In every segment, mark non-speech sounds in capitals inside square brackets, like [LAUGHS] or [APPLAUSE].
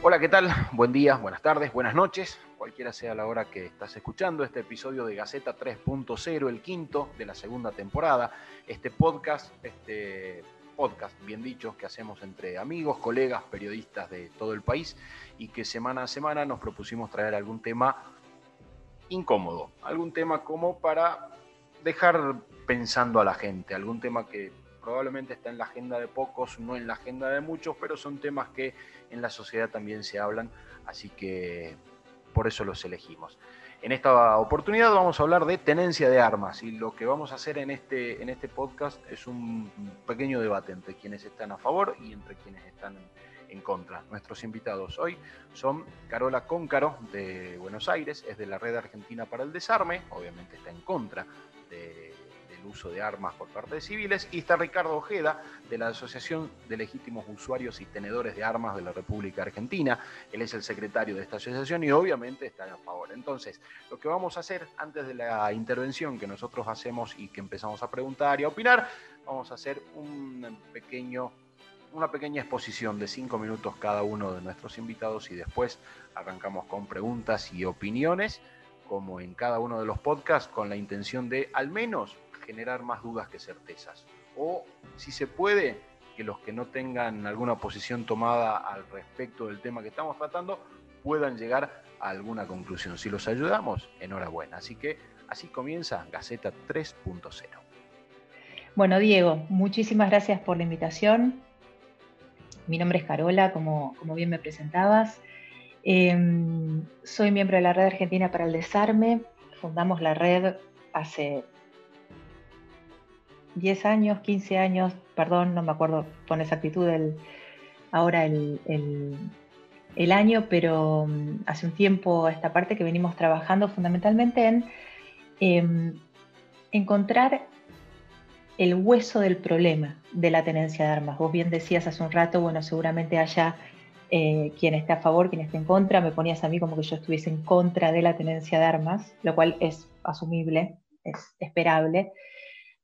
Hola, ¿qué tal? Buen día, buenas tardes, buenas noches, cualquiera sea la hora que estás escuchando este episodio de Gaceta 3.0, el quinto de la segunda temporada. Este podcast, este podcast, bien dicho, que hacemos entre amigos, colegas, periodistas de todo el país y que semana a semana nos propusimos traer algún tema incómodo, algún tema como para dejar pensando a la gente, algún tema que probablemente está en la agenda de pocos, no en la agenda de muchos, pero son temas que en la sociedad también se hablan, así que por eso los elegimos. En esta oportunidad vamos a hablar de tenencia de armas y lo que vamos a hacer en este, en este podcast es un pequeño debate entre quienes están a favor y entre quienes están en contra. Nuestros invitados hoy son Carola Cóncaro de Buenos Aires, es de la Red Argentina para el Desarme, obviamente está en contra de uso de armas por parte de civiles, y está Ricardo Ojeda, de la Asociación de Legítimos Usuarios y Tenedores de Armas de la República Argentina. Él es el secretario de esta asociación y obviamente está a favor. Entonces, lo que vamos a hacer antes de la intervención que nosotros hacemos y que empezamos a preguntar y a opinar, vamos a hacer un pequeño una pequeña exposición de cinco minutos cada uno de nuestros invitados y después arrancamos con preguntas y opiniones, como en cada uno de los podcasts, con la intención de al menos generar más dudas que certezas. O, si se puede, que los que no tengan alguna posición tomada al respecto del tema que estamos tratando puedan llegar a alguna conclusión. Si los ayudamos, enhorabuena. Así que así comienza Gaceta 3.0. Bueno, Diego, muchísimas gracias por la invitación. Mi nombre es Carola, como, como bien me presentabas. Em, soy miembro de la Red Argentina para el Desarme. Fundamos la red hace 10 años, 15 años, perdón, no me acuerdo con exactitud el, ahora el, año, pero mm, hace un tiempo esta parte que venimos trabajando fundamentalmente en em, encontrar el hueso del problema de la tenencia de armas. Vos bien decías hace un rato, bueno, seguramente haya eh, quien esté a favor, quien esté en contra, me ponías a mí como que yo estuviese en contra de la tenencia de armas, lo cual es asumible, es esperable.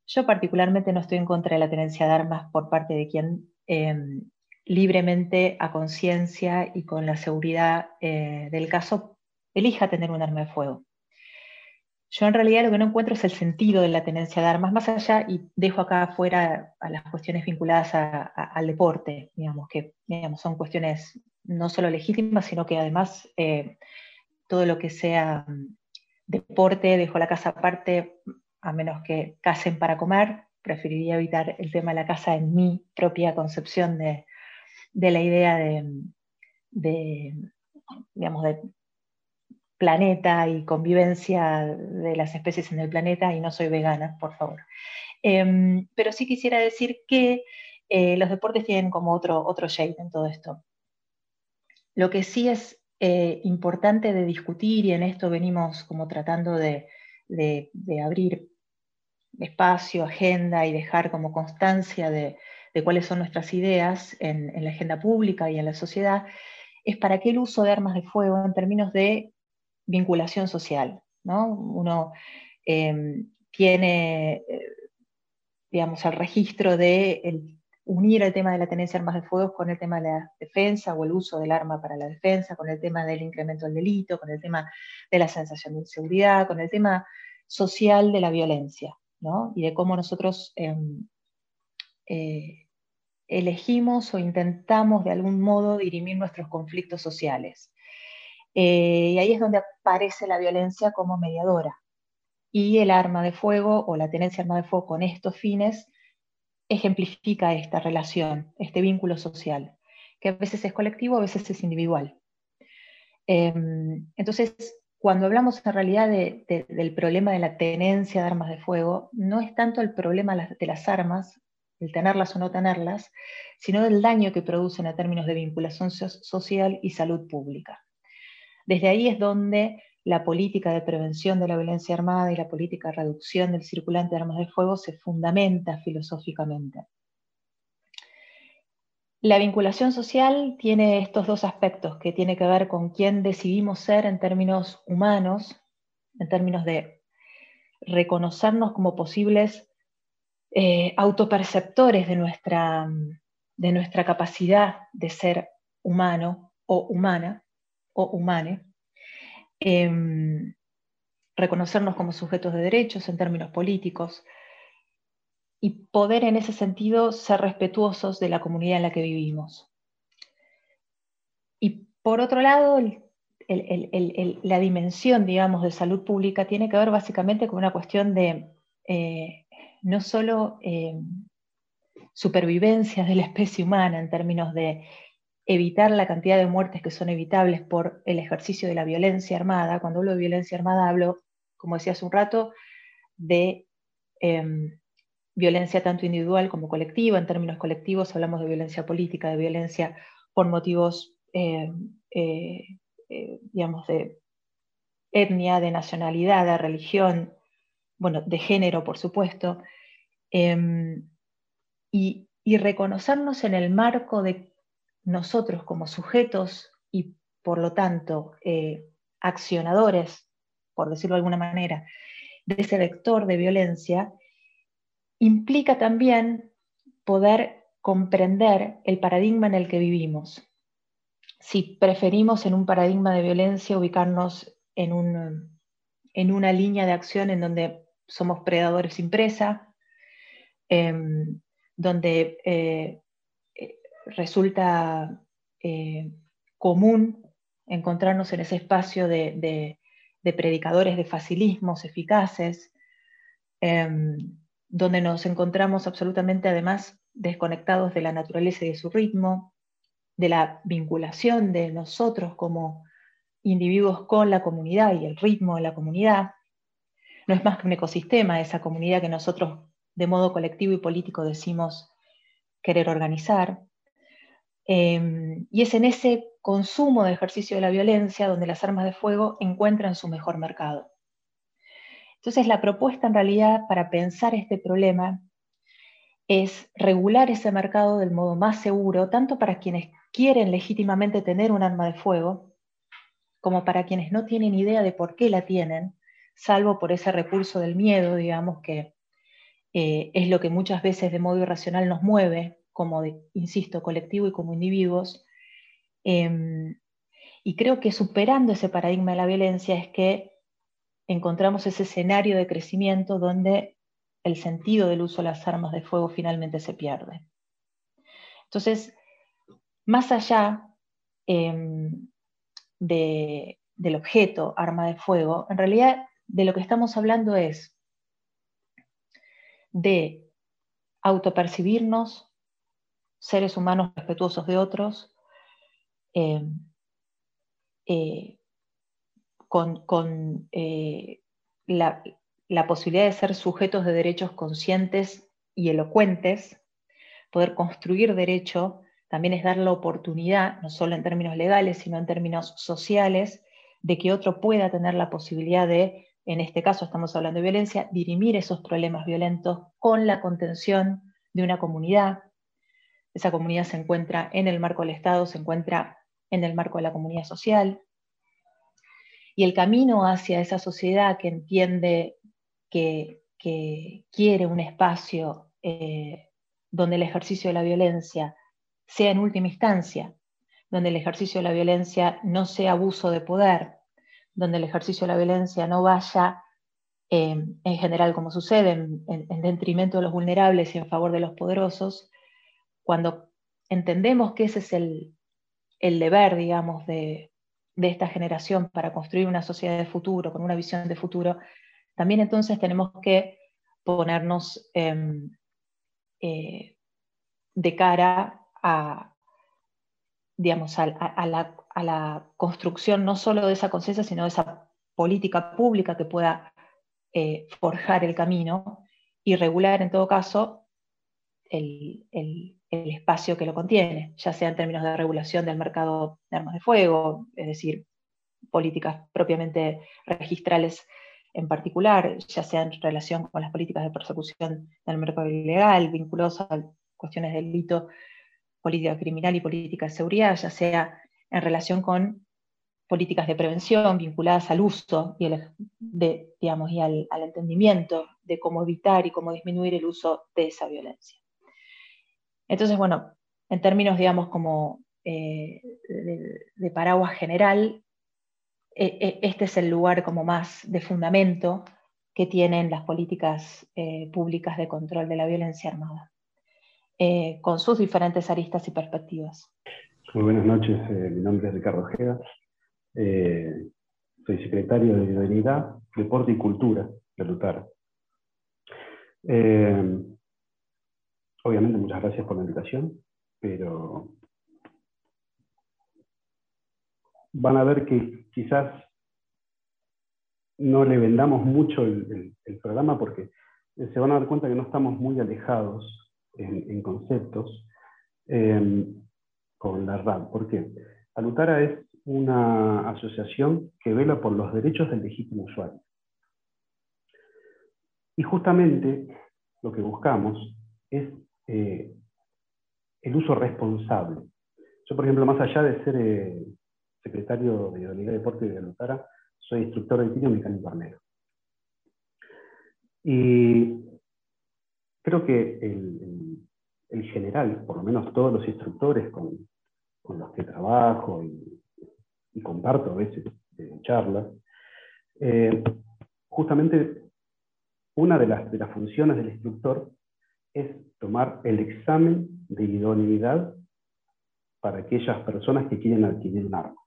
Yo particularmente no estoy en contra de la tenencia de armas por parte de quien em, libremente, a conciencia y con la seguridad eh, del caso, elija tener un arma de fuego. Yo en realidad lo que no encuentro es el sentido de la tenencia de armas, más allá, y dejo acá afuera a las cuestiones vinculadas al deporte, digamos, que digamos, son cuestiones no solo legítimas, sino que además eh, todo lo que sea mm, deporte, dejo la casa aparte, a menos que casen para comer, preferiría evitar el tema de la casa en mi propia concepción de, la idea de, digamos, de planeta y convivencia de las especies en el planeta y no soy vegana, por favor. Em, pero sí quisiera decir que eh, los deportes tienen como otro, otro shade en todo esto. Lo que sí es eh, importante de discutir, y en esto venimos como tratando de, de abrir espacio, agenda y dejar como constancia de, cuáles son nuestras ideas en, la agenda pública y en la sociedad, es para qué el uso de armas de fuego en términos de vinculación social. ¿no? Uno em, tiene, eh, digamos, el registro de unir el tema de la tenencia de armas de fuego con el tema de la defensa o el uso del arma para la defensa, con el tema del incremento del delito, con el tema de la sensación de inseguridad, con el tema social de la violencia y de cómo nosotros em, eh, elegimos o intentamos de algún modo dirimir nuestros conflictos sociales. Eh, y ahí es donde aparece la violencia como mediadora. Y el arma de fuego o la tenencia de arma de fuego con estos fines ejemplifica esta relación, este vínculo social, que a veces es colectivo, a veces es individual. Em, entonces, cuando hablamos en realidad del problema de la tenencia de armas de fuego, no es tanto el problema de las armas, el tenerlas o no tenerlas, sino del daño que producen a términos de vinculación social y salud pública. Desde ahí es donde la política de prevención de la violencia armada y la política de reducción del circulante de armas de fuego se fundamenta filosóficamente. La vinculación social tiene estos dos aspectos, que tiene que ver con quién decidimos ser en términos humanos, en términos de reconocernos como posibles eh, autoperceptores de nuestra, de nuestra capacidad de ser humano o humana o humane, em, reconocernos como sujetos de derechos en términos políticos y poder en ese sentido ser respetuosos de la comunidad en la que vivimos. Y por otro lado, la dimensión, digamos, de salud pública tiene que ver básicamente con una cuestión de eh, no solo eh, supervivencia de la especie humana en términos de evitar la cantidad de muertes que son evitables por el ejercicio de la violencia armada. Cuando hablo de violencia armada hablo, como decía hace un rato, de em, violencia tanto individual como colectiva. En términos colectivos hablamos de violencia política, de violencia por motivos, em, eh, eh, digamos, de etnia, de nacionalidad, de religión, bueno, de género, por supuesto, em, y, y reconocernos en el marco de nosotros como sujetos y por lo tanto eh, accionadores, por decirlo de alguna manera, de ese vector de violencia, implica también poder comprender el paradigma en el que vivimos. Si preferimos en un paradigma de violencia ubicarnos en, en una línea de acción en donde somos predadores sin presa, em, donde eh, resulta eh, común encontrarnos en ese espacio de, predicadores de facilismos eficaces, em, donde nos encontramos absolutamente además desconectados de la naturaleza y de su ritmo, de la vinculación de nosotros como individuos con la comunidad y el ritmo de la comunidad. No es más que un ecosistema esa comunidad que nosotros de modo colectivo y político decimos querer organizar. Em, y es en ese consumo de ejercicio de la violencia donde las armas de fuego encuentran su mejor mercado. Entonces la propuesta en realidad para pensar este problema es regular ese mercado del modo más seguro, tanto para quienes quieren legítimamente tener un arma de fuego, como para quienes no tienen idea de por qué la tienen, salvo por ese recurso del miedo, digamos, que eh, es lo que muchas veces de modo irracional nos mueve como, insisto, colectivo y como individuos. Em, y creo que superando ese paradigma de la violencia es que encontramos ese escenario de crecimiento donde el sentido del uso de las armas de fuego finalmente se pierde. Entonces, más allá em, del objeto arma de fuego, en realidad de lo que estamos hablando es de autopercibirnos seres humanos respetuosos de otros, eh, eh, con, eh, la, posibilidad de ser sujetos de derechos conscientes y elocuentes, poder construir derecho, también es dar la oportunidad, no solo en términos legales, sino en términos sociales, de que otro pueda tener la posibilidad de, en este caso estamos hablando de violencia, dirimir esos problemas violentos con la contención de una comunidad, esa comunidad se encuentra en el marco del Estado, se encuentra en el marco de la comunidad social. Y el camino hacia esa sociedad que entiende que, quiere un espacio eh, donde el ejercicio de la violencia sea en última instancia, donde el ejercicio de la violencia no sea abuso de poder, donde el ejercicio de la violencia no vaya eh, en general como sucede, en, en, detrimento de los vulnerables y en favor de los poderosos, cuando entendemos que ese es el, deber, digamos, de, esta generación para construir una sociedad de futuro, con una visión de futuro, también entonces tenemos que ponernos em, eh, de cara a, digamos, a, la, construcción no solo de esa conciencia, sino de esa política pública que pueda eh, forjar el camino y regular en todo caso el, el espacio que lo contiene, ya sea en términos de regulación del mercado de armas de fuego, es decir, políticas propiamente registrales en particular, ya sea en relación con las políticas de persecución del mercado ilegal, vinculados a cuestiones de delito, política criminal y política de seguridad, ya sea en relación con políticas de prevención vinculadas al uso y, de, digamos, y al entendimiento de cómo evitar y cómo disminuir el uso de esa violencia. Entonces, bueno, en términos, digamos, como de, de, paraguas general, este es el lugar como más de fundamento que tienen las políticas públicas de control de la violencia armada. Eh, con sus diferentes aristas y perspectivas. Muy buenas noches, eh, mi nombre es Ricardo Ojeda, eh, soy secretario de Vialidad, Deporte y Cultura de Lutar. Obviamente muchas gracias por la invitación, pero van a ver que quizás no le vendamos mucho el programa porque se van a dar cuenta que no estamos muy alejados en, conceptos em, con la RAD. ¿Por qué? Alutara es una asociación que vela por los derechos del legítimo usuario. Y justamente lo que buscamos es eh, el uso responsable. Yo, por ejemplo, más allá de ser eh, secretario de Unidad de Deporte de Alutara, soy instructor de tiro mecánico armero. Y creo que el, general, por lo menos todos los instructores con, los que trabajo y, comparto a veces charlas, eh, justamente una de las, de las funciones del instructor es tomar el examen de idoneidad para aquellas personas que quieren adquirir un arma.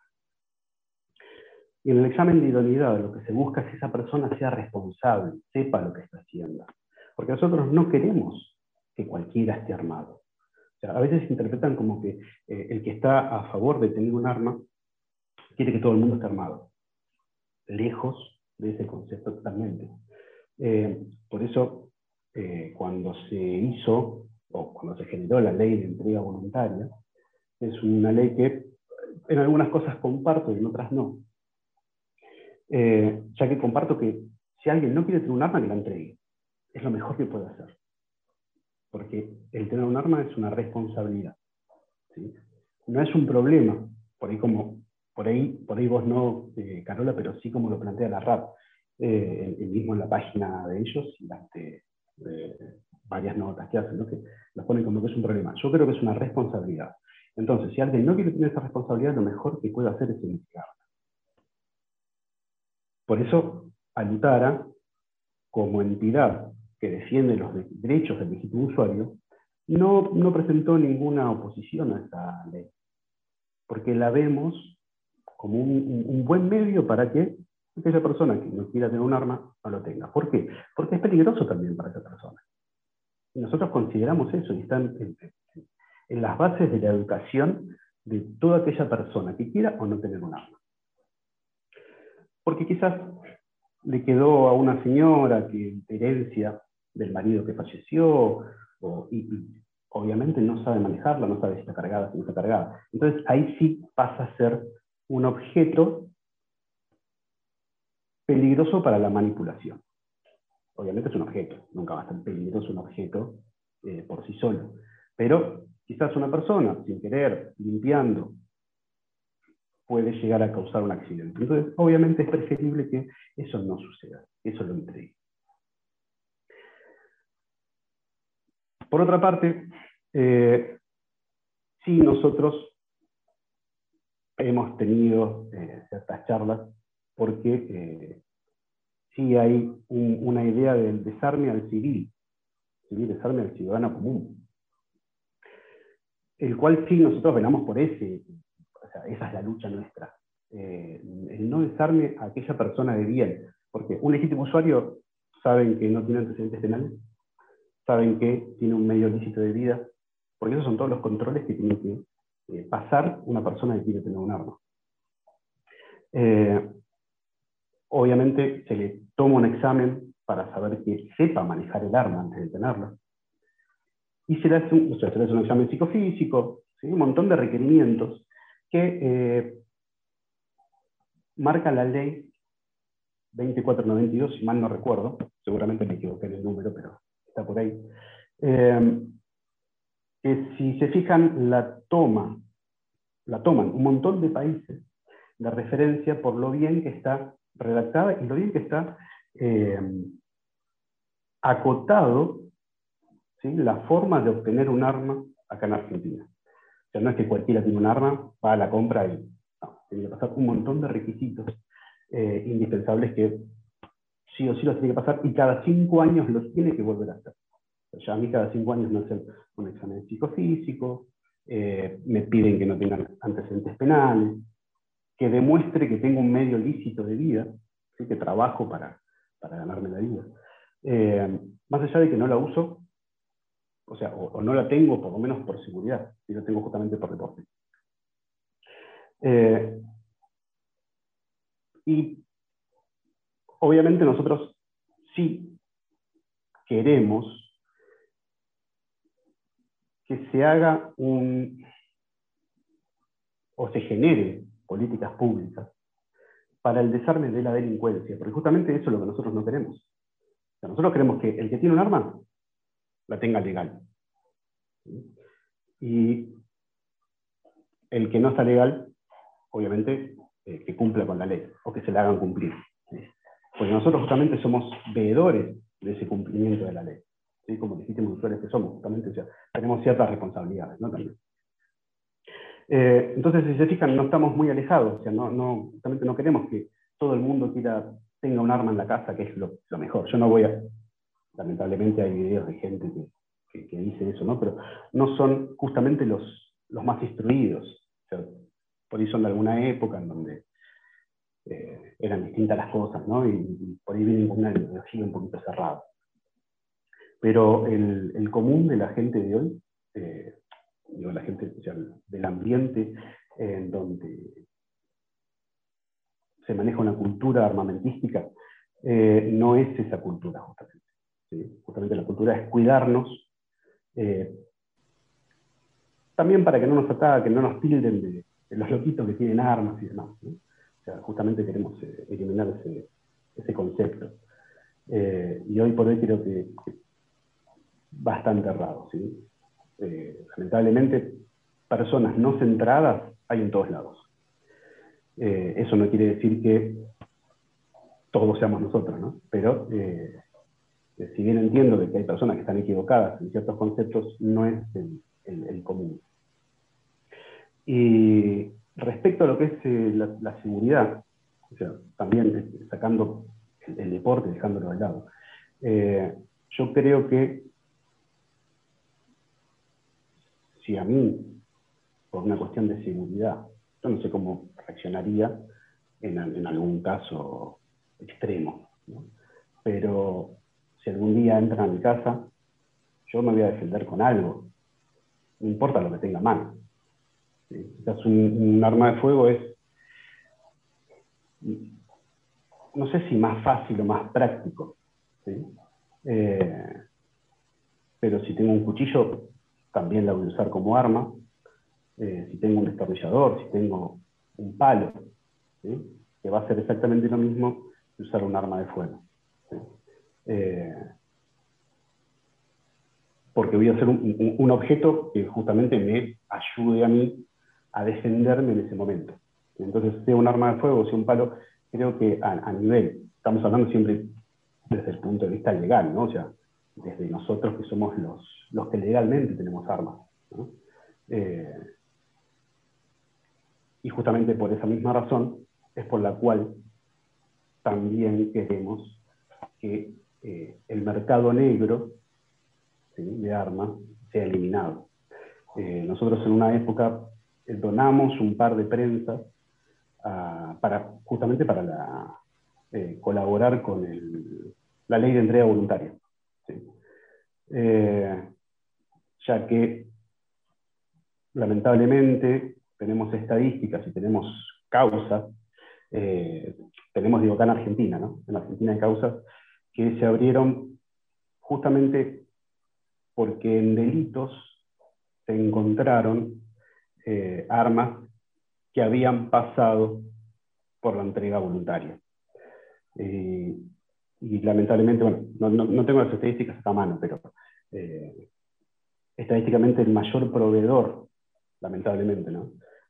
Y en el examen de idoneidad lo que se busca es que esa persona sea responsable, sepa lo que está haciendo. Porque nosotros no queremos que cualquiera esté armado. a veces se interpretan como que eh, el que está a favor de tener un arma quiere que todo el mundo esté armado. Lejos de ese concepto totalmente. Eh, por eso, eh, cuando se hizo, o cuando se generó la ley de entrega voluntaria, es una ley que en algunas cosas comparto y en otras no. ya que comparto que si alguien no quiere tener un arma, que la entregue es lo mejor que puede hacer. Porque el tener un arma es una responsabilidad. No es un problema, por ahí como, por ahí, por ahí vos no, eh, Carola, pero sí como lo plantea la RAP, eh, mismo en la página de ellos, varias notas que hacen, ¿no? que las ponen como que es un problema. Yo creo que es una responsabilidad. Entonces, si alguien no quiere tener esa responsabilidad, lo mejor que puede hacer es investigarla. Por eso, Alutara, como entidad que defiende los derechos del legítimo usuario, no, no presentó ninguna oposición a esta ley, porque la vemos como un, buen medio para que aquella persona que no quiera tener un arma no lo tenga. ¿Por qué? Porque es peligroso también para esa persona. Y nosotros consideramos eso y están en, en las bases de la educación de toda aquella persona que quiera o no tener un arma. Porque quizás le quedó a una señora que herencia del marido que falleció, y, obviamente no sabe manejarla, no sabe si está cargada, si no está cargada. Entonces ahí sí pasa a ser un objeto peligroso para la manipulación. Obviamente es un objeto, nunca va a ser peligroso un objeto eh, por sí solo. Pero quizás una persona, sin querer, limpiando, puede llegar a causar un accidente. Entonces, obviamente es preferible que eso no suceda, eso lo entregue. Por otra parte, eh, sí nosotros hemos tenido eh, ciertas charlas porque eh, sí hay una idea del desarme al civil, civil desarme al ciudadano común, el cual sí nosotros velamos por ese, esa es la lucha nuestra, el no desarme a aquella persona de bien, porque un legítimo usuario saben que no tiene antecedentes penales, saben que tiene un medio lícito de vida, porque esos son todos los controles que tiene que eh, pasar una persona que quiere tener un arma. Eh, obviamente se le toma un examen para saber que sepa manejar el arma antes de tenerla. Y se le hace un, un examen psicofísico, un montón de requerimientos que eh, marca la ley 2492, si mal no recuerdo, seguramente me equivoqué en el número, pero por ahí, que si se fijan, la toma, la toman un montón de países de referencia por lo bien que está redactada y lo bien que está eh, acotado ¿sí? la forma de obtener un arma acá en Argentina. sea, no es que cualquiera tiene un arma, va a la compra y no, tiene que pasar un montón de requisitos eh, indispensables que sí o sí los tiene que pasar y cada cinco años los tiene que volver a hacer. ya a mí cada cinco años me hacen un examen psicofísico, eh, me piden que no tengan antecedentes penales, que demuestre que tengo un medio lícito de vida, que trabajo para, para ganarme la vida. Eh, más allá de que no la uso, o sea, o, no la tengo por lo menos por seguridad, y la tengo justamente por deporte. Eh, y obviamente nosotros sí queremos que se haga un, o se genere políticas públicas para el desarme de la delincuencia, porque justamente eso es lo que nosotros no queremos. nosotros queremos que el que tiene un arma la tenga legal. Y el que no está legal, obviamente, eh, que cumpla con la ley o que se la hagan cumplir. Porque nosotros justamente somos veedores de ese cumplimiento de la ley. Como legítimos usuarios que somos, justamente, tenemos ciertas responsabilidades eh, entonces, si se fijan, no estamos muy alejados, o sea, no, justamente no queremos que todo el mundo tenga un arma en la casa, que es lo, mejor. Yo no voy a, lamentablemente hay videos de gente que que, dice eso, ¿no? Pero no son justamente los, los más instruidos. por ahí son de alguna época en donde eh, eran distintas las cosas, ¿no? Y, por ahí vienen con una ideología un poquito cerrada. Pero el, el, común de la gente de hoy, eh, digo, la gente del ambiente en donde se maneja una cultura armamentística, eh, no es esa cultura justamente. Justamente la cultura es cuidarnos eh, también para que no nos ataquen, no nos tilden de, los loquitos que tienen armas y demás. O sea, justamente queremos eh, eliminar ese, concepto. Y hoy por hoy creo que, bastante errado. ¿sí? Lamentablemente, personas no centradas hay en todos lados. eso no quiere decir que todos seamos nosotros, ¿no? pero si bien entiendo que hay personas que están equivocadas en ciertos conceptos, no es el, común. Y respecto a lo que es eh, la, seguridad, o sea, también eh, sacando el, deporte, dejándolo de lado, eh, yo creo que si a mí, por una cuestión de seguridad, yo no sé cómo reaccionaría en, algún caso extremo, pero si algún día entran a mi casa, yo me voy a defender con algo. No importa lo que tenga mano. Quizás un, arma de fuego es, no sé si más fácil o más práctico. Eh, pero si tengo un cuchillo, también la voy a usar como arma. Eh, si tengo un destornillador, si tengo un palo, que va a ser exactamente lo mismo que usar un arma de fuego. Eh, porque voy a hacer un, objeto que justamente me ayude a mí a defenderme en ese momento. Entonces, sea un arma de fuego, sea un palo, creo que a, nivel, estamos hablando siempre desde el punto de vista legal, ¿no? O sea, desde nosotros que somos los, los que legalmente tenemos armas. Eh, y justamente por esa misma razón es por la cual también queremos que eh, el mercado negro de armas sea eliminado. Eh, nosotros en una época donamos un par de prensas ah, para, justamente para colaborar con la ley de entrega voluntaria. Ya que lamentablemente tenemos estadísticas y tenemos causas, tenemos, digo, acá en Argentina, ¿no? En Argentina hay causas que se abrieron justamente porque en delitos se encontraron eh, armas que habían pasado por la entrega voluntaria. Eh, y lamentablemente, bueno, no, tengo las estadísticas a mano, pero eh, estadísticamente el mayor proveedor, lamentablemente,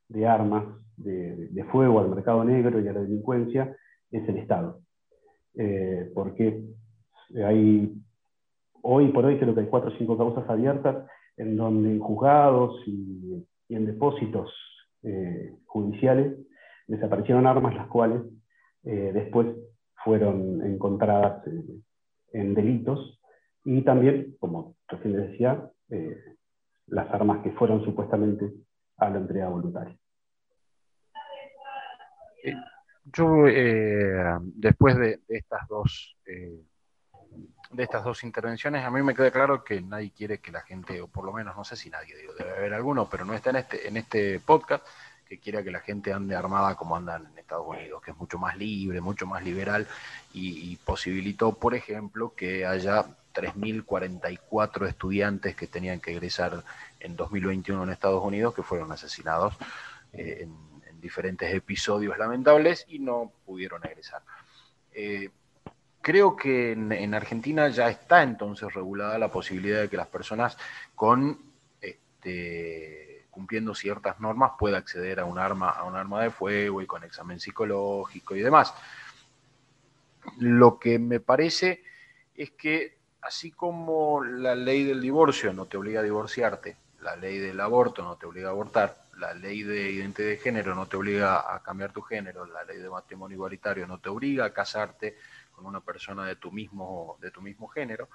de armas de, fuego al mercado negro y a la delincuencia es el Estado. Eh, porque hay, hoy por hoy creo que hay cuatro o cinco causas abiertas en donde en juzgados y en depósitos eh, judiciales desaparecieron armas las cuales después fueron encontradas en delitos y también, como recién decía, las armas que fueron supuestamente a la entrega voluntaria. Yo, después de, estas dos de estas dos intervenciones, a mí me queda claro que nadie quiere que la gente, o por lo menos no sé si nadie, debe haber alguno, pero no está en este, en este podcast, que quiera que la gente ande armada como andan en Estados Unidos, que es mucho más libre, mucho más liberal, y, posibilitó, por ejemplo, que haya 3.044 estudiantes que tenían que egresar en 2021 en Estados Unidos, que fueron asesinados eh, en, diferentes episodios lamentables y no pudieron egresar. Eh, creo que en, Argentina ya está entonces regulada la posibilidad de que las personas con este, cumpliendo ciertas normas puedan acceder a un arma, a un arma de fuego y con examen psicológico y demás. Lo que me parece es que así como la ley del divorcio no te obliga a divorciarte, la ley del aborto no te obliga a abortar, la ley de identidad de género no te obliga a cambiar tu género, la ley de matrimonio igualitario no te obliga a casarte, con una persona de tu mismo, de tu mismo género.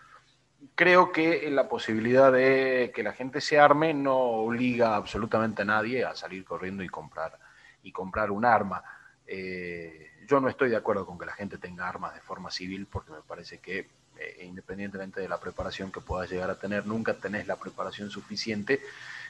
Creo que la posibilidad de que la gente se arme no obliga absolutamente a nadie a salir corriendo y comprar, y comprar un arma. Eh, yo no estoy de acuerdo con que la gente tenga armas de forma civil porque me parece que eh, independientemente de la preparación que puedas llegar a tener, nunca tenés la preparación suficiente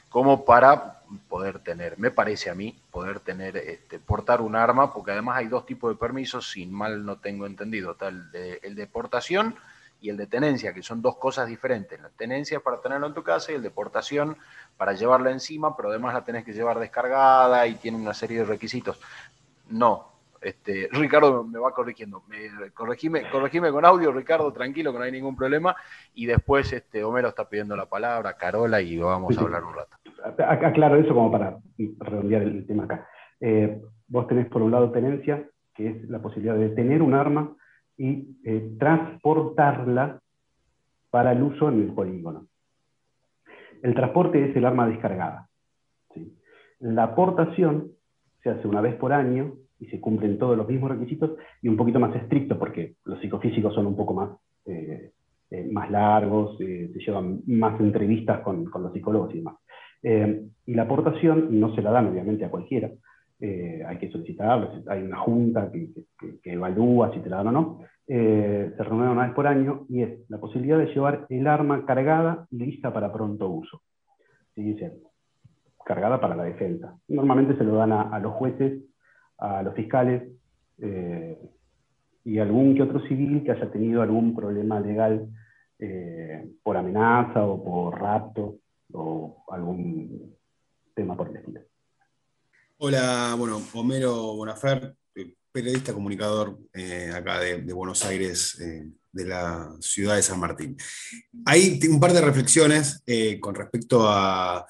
como para poder tener, me parece a mí, poder tener, este, portar un arma, porque además hay dos tipos de permisos, sin mal no tengo entendido, tal de, el de portación y el de tenencia, que son dos cosas diferentes. La tenencia es para tenerlo en tu casa y el de portación para llevarla encima, pero además la tenés que llevar descargada y tiene una serie de requisitos. No, este, Ricardo me va corrigiendo. Me, corregime, corregime, con audio, Ricardo, tranquilo, que no hay ningún problema. Y después este, Homero está pidiendo la palabra, Carola, y vamos a hablar un rato. Aclaro eso como para redondear el tema acá. Eh, vos tenés por un lado tenencia, que es la posibilidad de tener un arma y eh, transportarla para el uso en el polígono. El transporte es el arma descargada. La aportación se hace una vez por año y se cumplen todos los mismos requisitos y un poquito más estricto porque los psicofísicos son un poco más, eh, eh, más largos, se llevan más entrevistas con, con, los psicólogos y demás. y la aportación no se la dan obviamente a cualquiera, hay que solicitarla, hay una junta que, evalúa si te la dan o no, se reúne una vez por año y es la posibilidad de llevar el arma cargada y lista para pronto uso. ¿Sí? cargada para la defensa. Normalmente se lo dan a, los jueces a los fiscales eh, y algún que otro civil que haya tenido algún problema legal eh, por amenaza o por rapto o algún tema por el estilo. Hola, bueno, Homero Bonafer, periodista comunicador eh, acá de, Buenos Aires, de la ciudad de San Martín. Hay un par de reflexiones con respecto a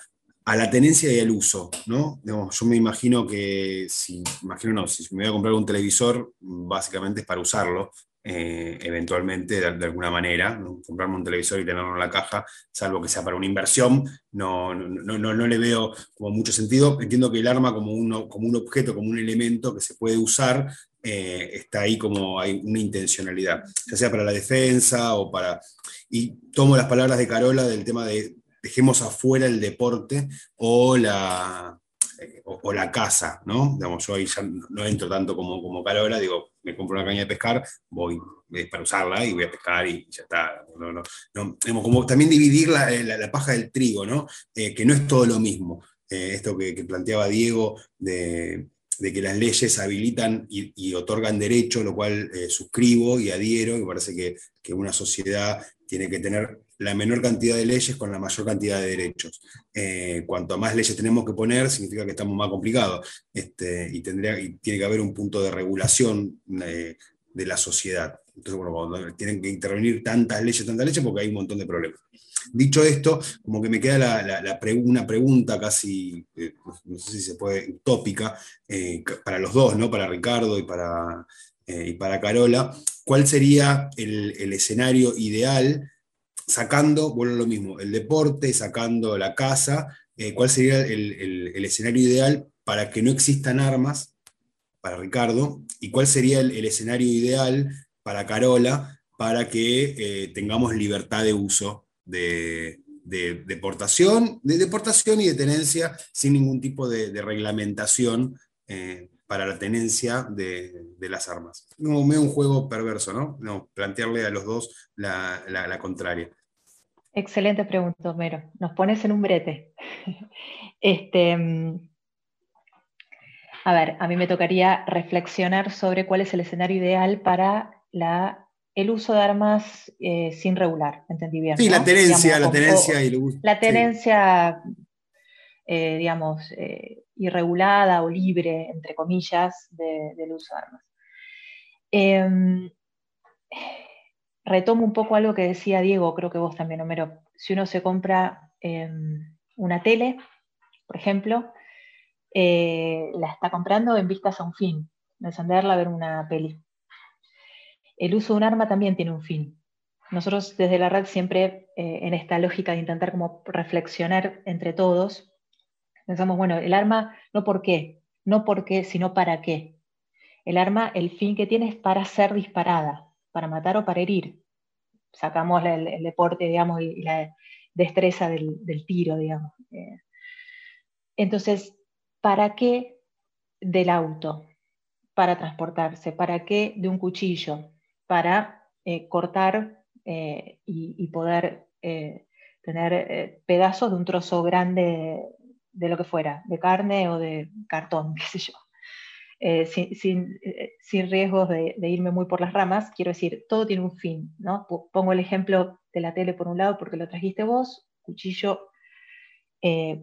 a la tenencia y al uso, ¿no? yo me imagino que, si, imagino no, si me voy a comprar un televisor, básicamente es para usarlo, eh, eventualmente, de, alguna manera, comprarme un televisor y tenerlo en la caja, salvo que sea para una inversión, no, no, no, no le veo como mucho sentido. Entiendo que el arma como, uno, como un objeto, como un elemento que se puede usar, eh, está ahí como hay una intencionalidad, ya sea para la defensa o para... Y tomo las palabras de Carola del tema de dejemos afuera el deporte o la, eh, o, la casa, ¿no? Digamos, yo ahí ya no entro tanto como, como Carola, digo, me compro una caña de pescar, voy para usarla y voy a pescar y ya está. como también dividir eh, la, paja del trigo, ¿no? Eh, que no es todo lo mismo. esto que, planteaba Diego de, que las leyes habilitan y, otorgan derecho, lo cual suscribo y adhiero, y parece que, que una sociedad tiene que tener la menor cantidad de leyes con la mayor cantidad de derechos. Eh, cuanto más leyes tenemos que poner, significa que estamos más complicados. Este, y, tendría, y tiene que haber un punto de regulación eh, de la sociedad. Entonces, bueno, cuando tienen que intervenir tantas leyes, tantas leyes, porque hay un montón de problemas. Dicho esto, como que me queda la, una pregunta casi, eh, no sé si se puede, utópica, para los dos, ¿no? para Ricardo y para, y para Carola. ¿Cuál sería el, el escenario ideal sacando, bueno, lo mismo, el deporte, sacando la casa, eh, cuál sería el, escenario ideal para que no existan armas para Ricardo y cuál sería el, escenario ideal para Carola para que eh, tengamos libertad de uso de, deportación, de deportación y de tenencia sin ningún tipo de, reglamentación eh, para la tenencia de, las armas. No, un juego perverso, ¿no? no plantearle a los dos la, contraria. Excelente pregunta, Homero. Nos pones en un brete. [LAUGHS] Este, mm, a ver, a mí me tocaría reflexionar sobre cuál es el escenario ideal para la el uso de armas eh, sin regular, entendí bien. Sí, la tenencia, la tenencia y La tenencia, eh, digamos, eh, irregulada o libre, entre comillas, del uso de armas. Em, retomo un poco algo que decía Diego, creo que vos también, Homero. Si uno se compra em, una tele, por ejemplo, la está comprando en vistas a un fin, encenderla, ver una peli el uso de un arma también tiene un fin. Nosotros desde la red siempre eh, en esta lógica de intentar como reflexionar entre todos, pensamos, bueno, el arma no por qué, no por qué, sino para qué. El arma, el fin que tiene es para ser disparada, para matar o para herir. Sacamos el, deporte, digamos, y, la destreza del, tiro, digamos. Eh, entonces, ¿para qué del auto? Para transportarse. ¿Para qué de un cuchillo? para eh, cortar eh, y, poder tener pedazos de un trozo grande de lo que fuera, de carne o de cartón, [LAUGHS] qué sé yo. Sin, riesgos de, irme muy por las ramas, quiero decir, todo tiene un fin, ¿no? Pongo el ejemplo de la tele por un lado porque lo trajiste vos, cuchillo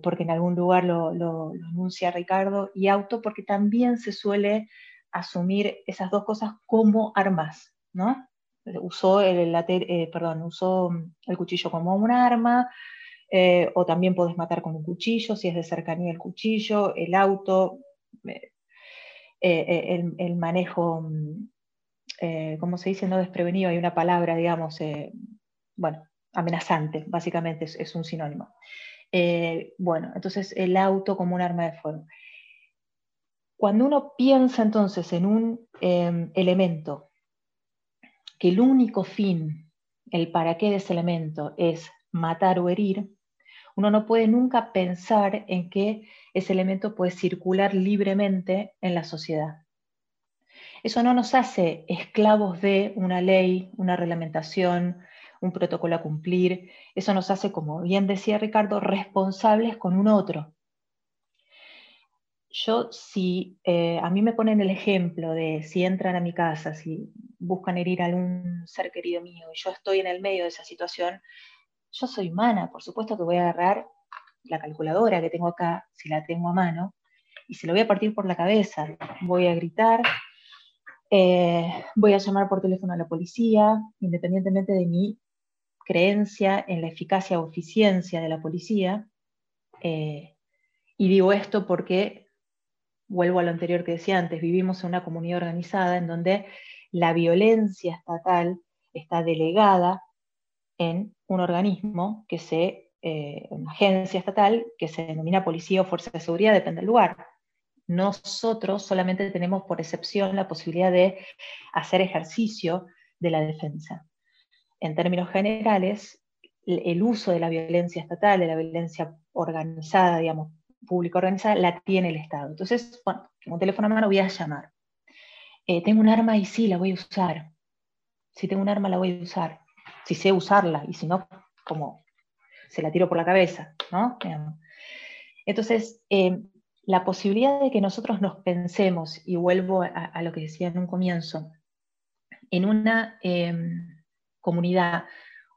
porque en algún lugar lo, lo, anuncia Ricardo, y auto porque también se suele asumir esas dos cosas como armas, ¿no? Usó el, eh, perdón, usó el cuchillo como un arma, eh, o también puedes matar con un cuchillo, si es de cercanía el cuchillo, el auto, eh, el, manejo, ¿cómo se dice? No desprevenido, hay una palabra, digamos, bueno, amenazante, básicamente es, un sinónimo. bueno, entonces el auto como un arma de fuego. Cuando uno piensa entonces en un elemento que el único fin, el para qué de ese elemento es matar o herir, uno no puede nunca pensar en que ese elemento puede circular libremente en la sociedad. Eso no nos hace esclavos de una ley, una reglamentación, un protocolo a cumplir. Eso nos hace, como bien decía Ricardo, responsables con un otro yo si eh, a mí me ponen el ejemplo de si entran a mi casa, si buscan herir a algún ser querido mío y yo estoy en el medio de esa situación, yo soy humana, por supuesto que voy a agarrar la calculadora que tengo acá, si la tengo a mano, y se lo voy a partir por la cabeza, voy a gritar, eh, voy a llamar por teléfono a la policía, independientemente de mi creencia en la eficacia o eficiencia de la policía. Eh, y digo esto porque vuelvo a lo anterior que decía antes, vivimos en una comunidad organizada en donde la violencia estatal está delegada en un organismo que se, eh, una agencia estatal que se denomina policía o fuerza de seguridad, depende del lugar. Nosotros solamente tenemos por excepción la posibilidad de hacer ejercicio de la defensa. En términos generales, el uso de la violencia estatal, de la violencia organizada, digamos, pública organizada la tiene el Estado. Entonces, bueno, tengo un teléfono a mano, voy a llamar. Eh, tengo un arma y sí, la voy a usar. Si tengo un arma, la voy a usar. Si sé usarla, y si no, como se la tiro por la cabeza, ¿no? Entonces, eh, la posibilidad de que nosotros nos pensemos, y vuelvo a, lo que decía en un comienzo, en una em, comunidad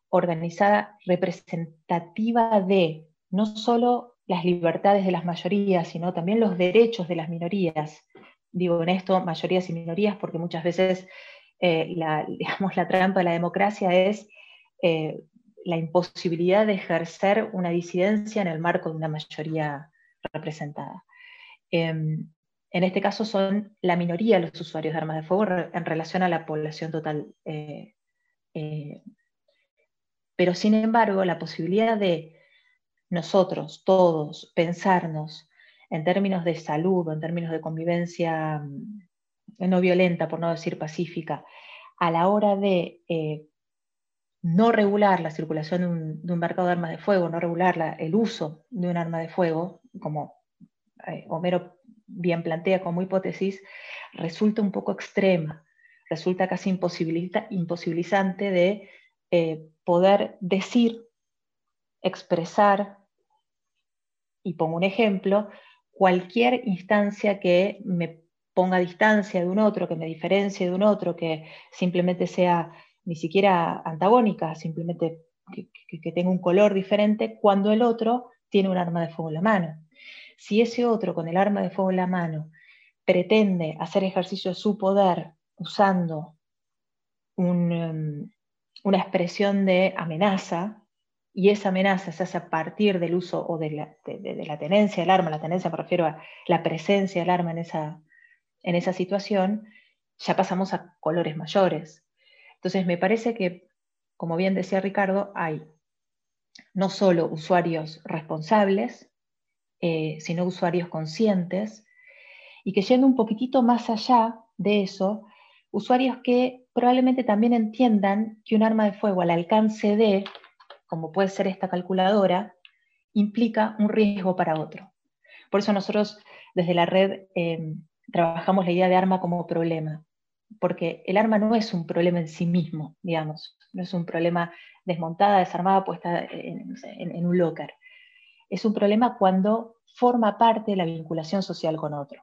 organizada representativa de no solo las libertades de las mayorías, sino también los derechos de las minorías. Digo en esto mayorías y minorías porque muchas veces eh, la, [LAUGHS] digamos, la trampa de la democracia es eh, la imposibilidad de ejercer una disidencia en el marco de una mayoría representada. Em, en este caso son la minoría los usuarios de armas de fuego en relación a la población total. Eh, pero sin embargo, la posibilidad de nosotros, todos, pensarnos en términos de salud en términos de convivencia mm, no violenta, por no decir pacífica, a la hora de eh, no regular la circulación de un, mercado de armas de fuego, no regular el uso de un arma de fuego, como eh, Homero bien plantea como hipótesis, resulta un poco extrema, resulta casi imposibilizante de eh, poder decir, expresar, y pongo un ejemplo, cualquier instancia que me ponga distancia de un otro, que me diferencie de un otro, que simplemente sea ni siquiera antagónica, simplemente que, tenga un color diferente, cuando el otro tiene un arma de fuego en la mano. Si ese otro con el arma de fuego en la mano pretende hacer ejercicio de su poder usando um, una expresión de amenaza, y esa amenaza se hace a partir del uso o de la, de la, tenencia del arma, la tenencia me refiero a la presencia del arma en esa, en esa situación, ya pasamos a colores mayores. Entonces, me parece que, como bien decía Ricardo, hay no solo usuarios responsables, eh, sino usuarios conscientes, y que yendo un poquitito más allá de eso, usuarios que probablemente también entiendan que un arma de fuego al alcance de, como puede ser esta calculadora, implica un riesgo para otro. Por eso nosotros desde la red eh, trabajamos la idea de arma como problema, porque el arma no es un problema en sí mismo, digamos, no es un problema desmontada, desarmada, puesta en, un locker. Es un problema cuando forma parte de la vinculación social con otro,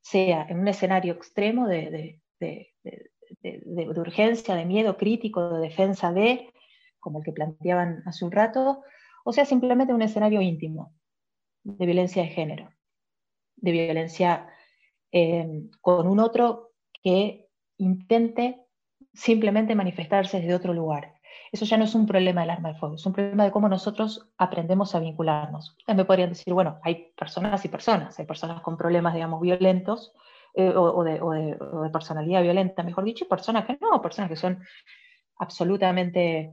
sea en un escenario extremo de, de urgencia, de miedo crítico, de defensa de, como el que planteaban hace un rato, o sea simplemente un escenario íntimo de violencia de género, de violencia Em, con un otro que intente simplemente manifestarse desde otro lugar. Eso ya no es un problema del arma de fuego, es un problema de cómo nosotros aprendemos a vincularnos. Me podrían decir, bueno, hay personas y personas, hay personas con problemas, digamos, violentos eh, o, de, personalidad violenta, mejor dicho, y personas que no, personas que son absolutamente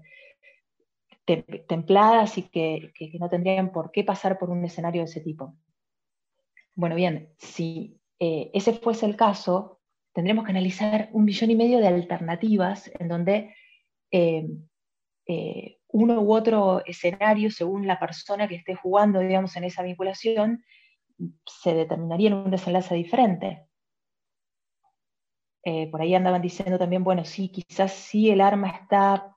templadas y que, que, no tendrían por qué pasar por un escenario de ese tipo. Bueno, bien, si eh, ese fuese el caso, tendremos que analizar un millón y medio de alternativas en donde eh, eh, uno u otro escenario, según la persona que esté jugando, digamos, en esa vinculación, se determinaría en un desenlace diferente. por ahí andaban diciendo también, bueno, sí, quizás sí el arma está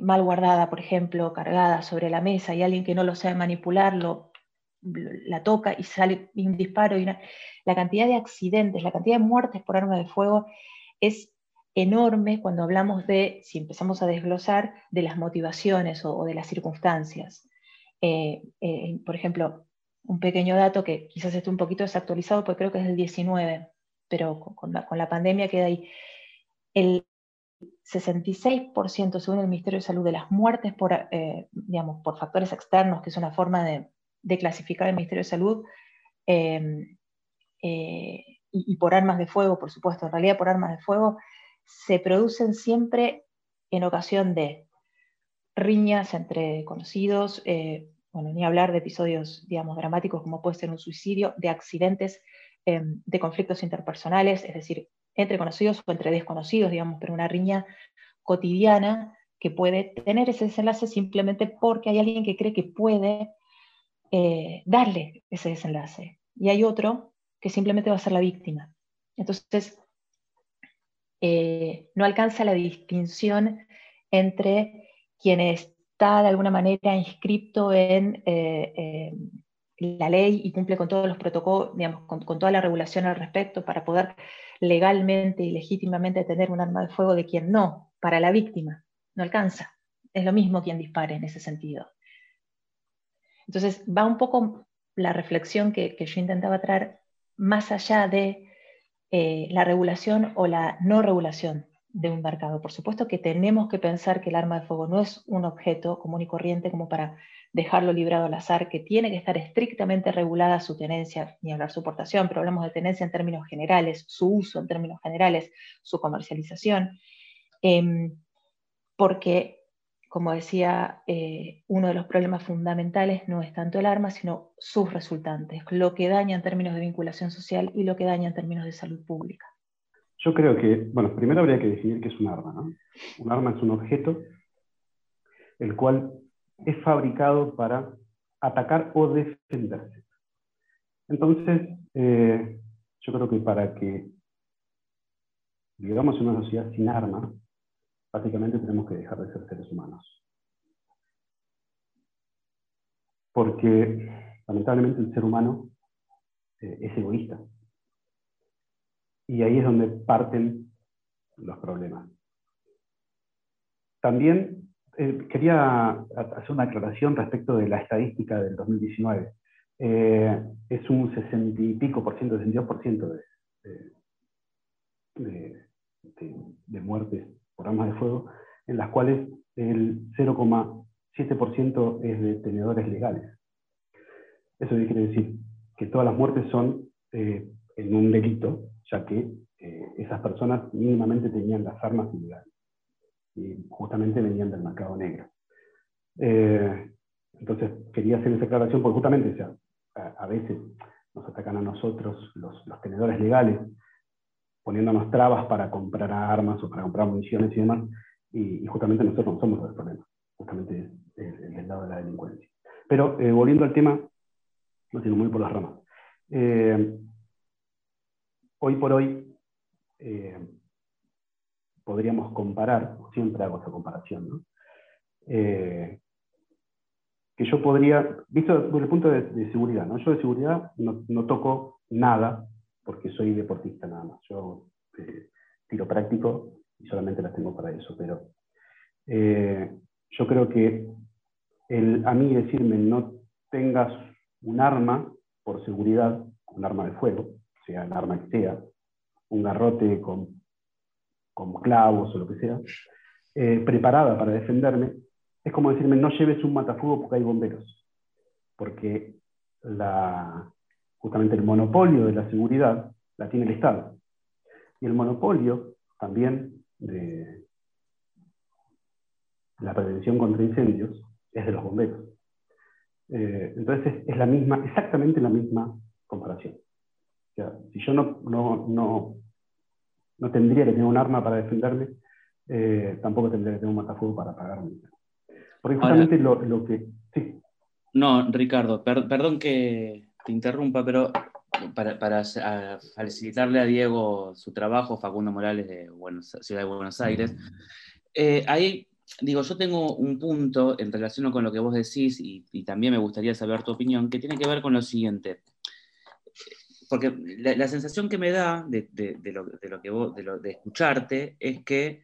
mal guardada, por ejemplo, cargada sobre la mesa y alguien que no lo sabe manipularlo la toca y sale un disparo y la cantidad de accidentes, la cantidad de muertes por arma de fuego es enorme cuando hablamos de, si empezamos a desglosar, de las motivaciones o, de las circunstancias. Eh, eh, por ejemplo, un pequeño dato que quizás esté un poquito desactualizado, porque creo que es del 19, pero con, la, pandemia queda ahí. El 66%, según el Ministerio de Salud, de las muertes por, eh, digamos, por factores externos, que es una forma de, clasificar el Ministerio de Salud, em, eh, y, por armas de fuego, por supuesto, en realidad por armas de fuego, se producen siempre en ocasión de riñas entre conocidos, eh, bueno, ni hablar de episodios, digamos, dramáticos como puede ser un suicidio, de accidentes, em, de conflictos interpersonales, es decir, entre conocidos o entre desconocidos, digamos, pero una riña cotidiana que puede tener ese desenlace simplemente porque hay alguien que cree que puede eh, darle ese desenlace. Y hay otro que simplemente va a ser la víctima. Entonces, eh, no alcanza la distinción entre quien está de alguna manera inscripto en eh, la ley y cumple con todos los protocolos, digamos, con, con, toda la regulación al respecto para poder legalmente y legítimamente tener un arma de fuego de quien no, para la víctima. No alcanza. Es lo mismo quien dispare en ese sentido. Entonces va un poco la reflexión que, yo intentaba traer más allá de eh, la regulación o la no regulación de un mercado. Por supuesto que tenemos que pensar que el arma de fuego no es un objeto común y corriente como para dejarlo librado al azar, que tiene que estar estrictamente regulada su tenencia, ni hablar su portación, pero hablamos de tenencia en términos generales, su uso en términos generales, su comercialización, em, porque como decía, eh, uno de los problemas fundamentales no es tanto el arma, sino sus resultantes, lo que daña en términos de vinculación social y lo que daña en términos de salud pública. Yo creo que, bueno, primero habría que definir qué es un arma. ¿no? Un arma es un objeto el cual es fabricado para atacar o defenderse. Entonces, eh, yo creo que para que vivamos en una sociedad sin armas, básicamente tenemos que dejar de ser seres humanos. Porque lamentablemente el ser humano eh, es egoísta. Y ahí es donde parten los problemas. También eh, quería hacer una aclaración respecto de la estadística del 2019. Eh, es un 60 y pico por ciento, 62 por ciento de muertes por armas de fuego, en las cuales el 0,7% es de tenedores legales. Eso quiere decir que todas las muertes son eh, en un delito, ya que eh, esas personas mínimamente tenían las armas ilegales y justamente venían del mercado negro. Eh, entonces quería hacer esa aclaración porque justamente sea, a, veces nos atacan a nosotros los, los tenedores legales poniéndonos trabas para comprar armas o para comprar municiones y demás, y, justamente nosotros no somos los problemas, justamente es el, lado de la delincuencia. Pero eh, volviendo al tema, no tengo muy por las ramas. Eh, hoy por hoy eh, podríamos comparar, siempre hago esa comparación, que yo podría, visto desde el punto de, seguridad, ¿no? yo de seguridad no toco nada porque soy deportista nada más. Yo eh, tiro práctico y solamente las tengo para eso, pero eh, yo creo que el, a mí decirme no tengas un arma por seguridad, un arma de fuego, sea el arma que sea, un garrote con, con clavos o lo que sea, eh, preparada para defenderme, es como decirme no lleves un matafuego porque hay bomberos. Porque la, justamente el monopolio de la seguridad la tiene el Estado. Y el monopolio también de la prevención contra incendios es de los bomberos. Eh, entonces es la misma, exactamente la misma comparación. O sea, si yo no, no, no, no tendría que tener un arma para defenderme, eh, tampoco tendría que tener un matafuego para apagarme. Porque justamente lo, lo, que... Sí. No, Ricardo, perdón que, interrumpa, pero para, facilitarle a Diego su trabajo, Facundo Morales de Ciudad de Buenos Aires, eh, ahí digo, yo tengo un punto en relación con lo que vos decís y, también me gustaría saber tu opinión, que tiene que ver con lo siguiente. Porque la, sensación que me da de, lo, que vos, de, escucharte es que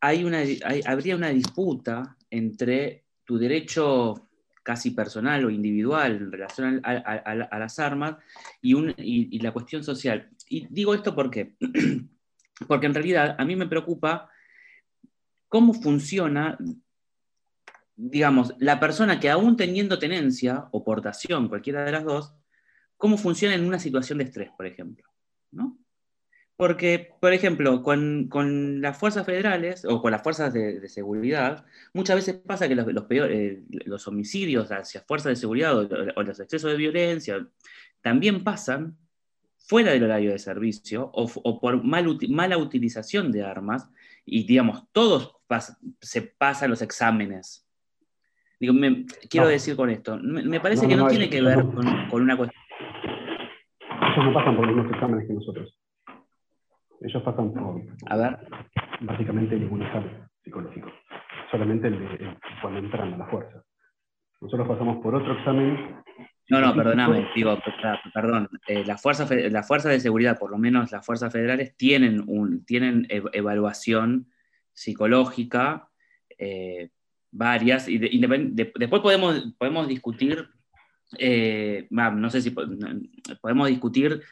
hay una, habría una disputa entre tu derecho casi personal o individual en relación a, las armas y, la cuestión social. Y digo esto porque, [CLEARS THROAT] porque en realidad a mí me preocupa cómo funciona, digamos, la persona que aún teniendo tenencia o portación, cualquiera de las dos, cómo funciona en una situación de estrés, por ejemplo. ¿no? Porque, por ejemplo, con, las fuerzas federales o con las fuerzas de, seguridad, muchas veces pasa que los, eh, los, homicidios hacia fuerzas de seguridad o, los excesos de violencia también pasan fuera del horario de servicio o, por mala utilización de armas y, digamos, todos se pasan los exámenes. Digo, quiero decir con esto, me, parece que no, tiene que ver con, con, una cuestión. Ellos no pasan por los mismos exámenes que nosotros. Ellos pasan por, a ver. básicamente ningún examen psicológico, solamente el de cuando entran a la fuerza. Nosotros pasamos por otro examen. No, no, perdóname, digo, perdón. Eh, las, fuerzas, las fuerzas de seguridad, por lo menos las fuerzas federales, tienen, un, tienen evaluación psicológica, eh, varias, y después podemos, podemos discutir, eh, no sé si podemos discutir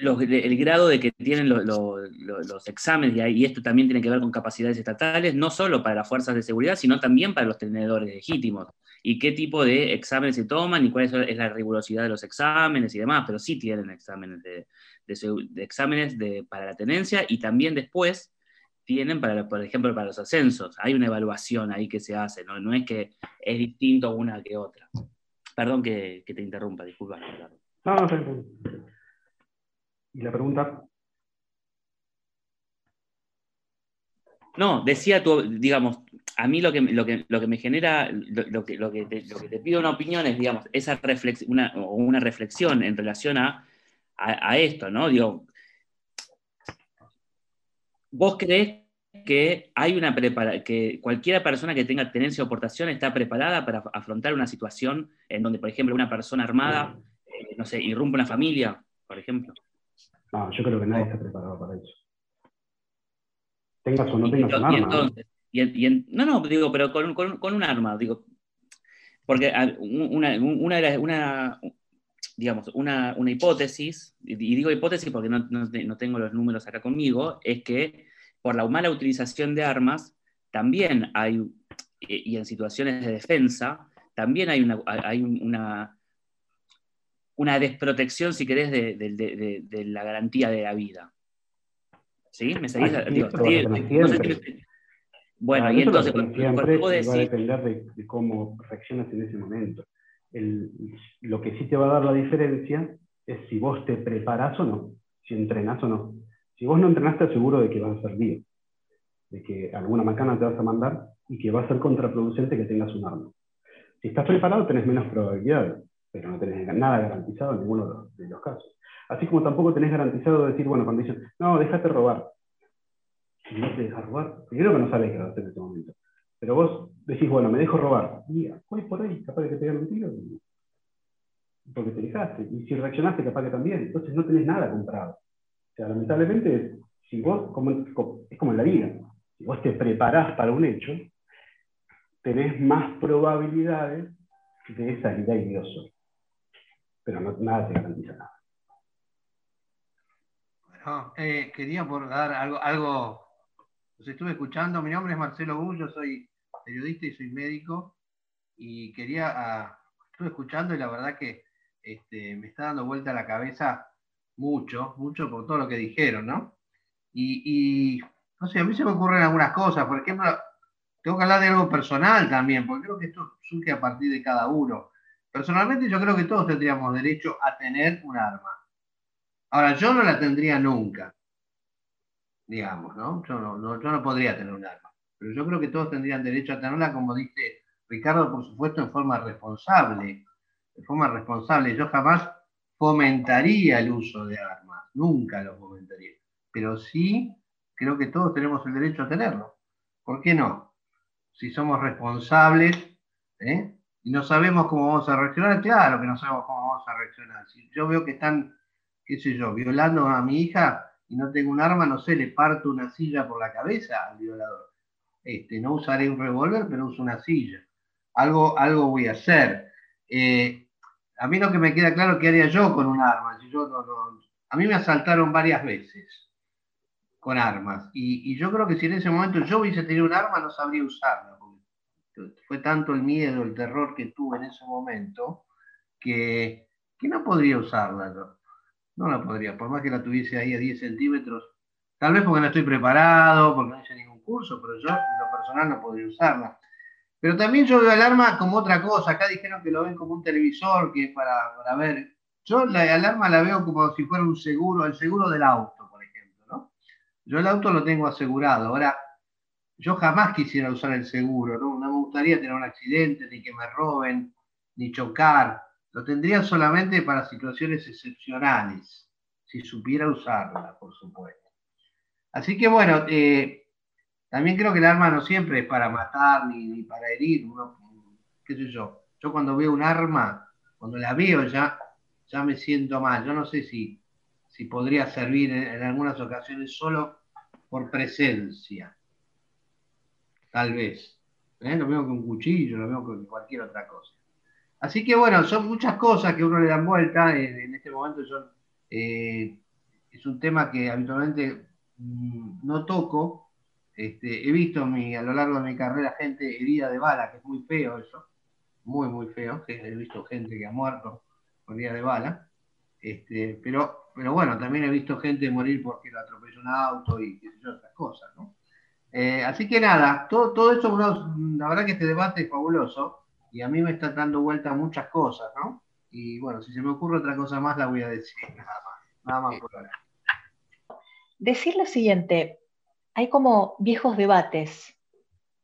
el grado de que tienen los exámenes, y, esto también tiene que ver con capacidades estatales, no solo para las fuerzas de seguridad, sino también para los tenedores legítimos, y qué tipo de exámenes se toman y cuál es la rigurosidad de los exámenes y demás, pero sí tienen exámenes de, exámenes para la tenencia y también después tienen, para, por ejemplo, para los ascensos. Hay una evaluación ahí que se hace, no, no es que es distinto una que otra. Perdón que, te interrumpa, disculpa. No, no, no, ¿Y la pregunta? No, decía tú, digamos, a mí lo que, lo que, lo que me genera, lo, que, lo, que te, lo que te pido una opinión es, digamos, esa reflexión, una, una reflexión en relación a, a, esto, ¿no? Digo, ¿vos crees que hay una prepara que cualquier persona que tenga tenencia o portación está preparada para afrontar una situación en donde, por ejemplo, una persona armada, eh, no sé, irrumpe una familia, por ejemplo? No, yo creo que nadie está preparado para eso. Tengas o no tengas un arma. no, no, digo, pero con, con, un arma, digo, porque una, una, una, digamos, una, una hipótesis, y digo hipótesis porque no, no, tengo los números acá conmigo, es que por la mala utilización de armas, también hay, y en situaciones de defensa, también hay una, hay una, una desprotección, si querés, de, de, de, la garantía de la vida. ¿Sí? ¿Me seguís? bueno, y entonces, siempre va a depender de, cómo reaccionas en ese momento lo que sí te va a dar la diferencia es si vos te preparás o no, si entrenás o no. Si vos no entrenás, te aseguro de que vas a ser bien, de que alguna macana te vas a mandar y que va a ser contraproducente que tengas un arma. Si estás preparado, tenés menos probabilidades, pero no tenés nada garantizado en ninguno de los, casos. Así como tampoco tenés garantizado decir, bueno, cuando dicen, no, déjate robar. Si no te dejas robar, primero que no sabes qué en ese momento. Pero vos decís, bueno, me dejo robar. Y voy por ahí, capaz de que te pegan un tiro. Porque te dejaste. Y si reaccionaste, capaz que también. Entonces no tenés nada comprado. O sea, lamentablemente, si vos, como, es como en la vida, si vos te preparás para un hecho, tenés más probabilidades de salir airoso. Pero no, nada te garantiza nada. Bueno, eh, quería por dar algo, algo, estuve escuchando, mi nombre es Marcelo Bullo, soy periodista y soy médico, y quería, ah, estuve escuchando y la verdad que este, me está dando vuelta la cabeza mucho, mucho por todo lo que dijeron, ¿no? Y, no sé, a mí se me ocurren algunas cosas, por ejemplo, tengo que hablar de algo personal también, porque creo que esto surge a partir de cada uno. Personalmente yo creo que todos tendríamos derecho a tener un arma. Ahora, yo no la tendría nunca, digamos, ¿no? Yo no, podría tener un arma pero yo creo que todos tendrían derecho a tenerla, como dice Ricardo, por supuesto, en forma responsable. De forma responsable. Yo jamás fomentaría el uso de armas, nunca lo fomentaría. Pero sí creo que todos tenemos el derecho a tenerlo. ¿Por qué no? Si somos responsables ¿eh? Y no sabemos cómo vamos a reaccionar, claro que no sabemos cómo vamos a reaccionar. Si yo veo que están, qué sé yo, violando a mi hija y no tengo un arma, no sé, le parto una silla por la cabeza al violador este, no usaré un revólver, pero uso una silla. Algo, algo voy a hacer. Eh, a mí lo que me queda claro que haría yo con un arma. a mí me asaltaron varias veces con armas. Y, yo creo que si en ese momento yo hubiese tenido un arma, no sabría usarla. Fue tanto el miedo, el terror que tuve en ese momento, que, no podría usarla. No la podría, por más que la tuviese ahí a 10 centímetros. Tal vez porque no estoy preparado, porque no hice ningún curso, pero yo en lo personal no podría usarla. Pero también yo veo el arma como otra cosa. Acá dijeron que lo ven como un televisor, que es para, para ver. Yo la alarma la veo como si fuera un seguro, el seguro del auto, por ejemplo. ¿no? Yo el auto lo tengo asegurado. Ahora, yo jamás quisiera usar el seguro, ¿no? Me gustaría tener un accidente, ni que me roben, ni chocar. Lo tendría solamente para situaciones excepcionales, si supiera usarla, por supuesto. Así que bueno, eh, también creo que el arma no siempre es para matar ni, para herir. qué sé yo. Yo cuando veo un arma, cuando la veo ya, ya me siento mal. Yo no sé si, si podría servir en, algunas ocasiones solo por presencia. Tal vez. ¿Eh? Lo veo con un cuchillo, lo veo con cualquier otra cosa. Así que bueno, son muchas cosas que uno le dan vuelta. En, este momento yo, eh, es un tema que habitualmente mm, no toco, este, he visto a lo largo de mi carrera gente herida de bala, que es muy feo eso, muy, muy feo. He visto gente que ha muerto por herida de bala. Este, pero, pero bueno, también he visto gente morir porque lo atropelló un auto y qué sé yo, otras cosas, ¿no? Eh, así que nada, todo, todo eso, la verdad que este debate es fabuloso y a mí me está dando vuelta muchas cosas, ¿no? Y bueno, si se me ocurre otra cosa más, la voy a decir, [LAUGHS] nada más, nada más por ahora. Decir lo siguiente, hay como viejos debates,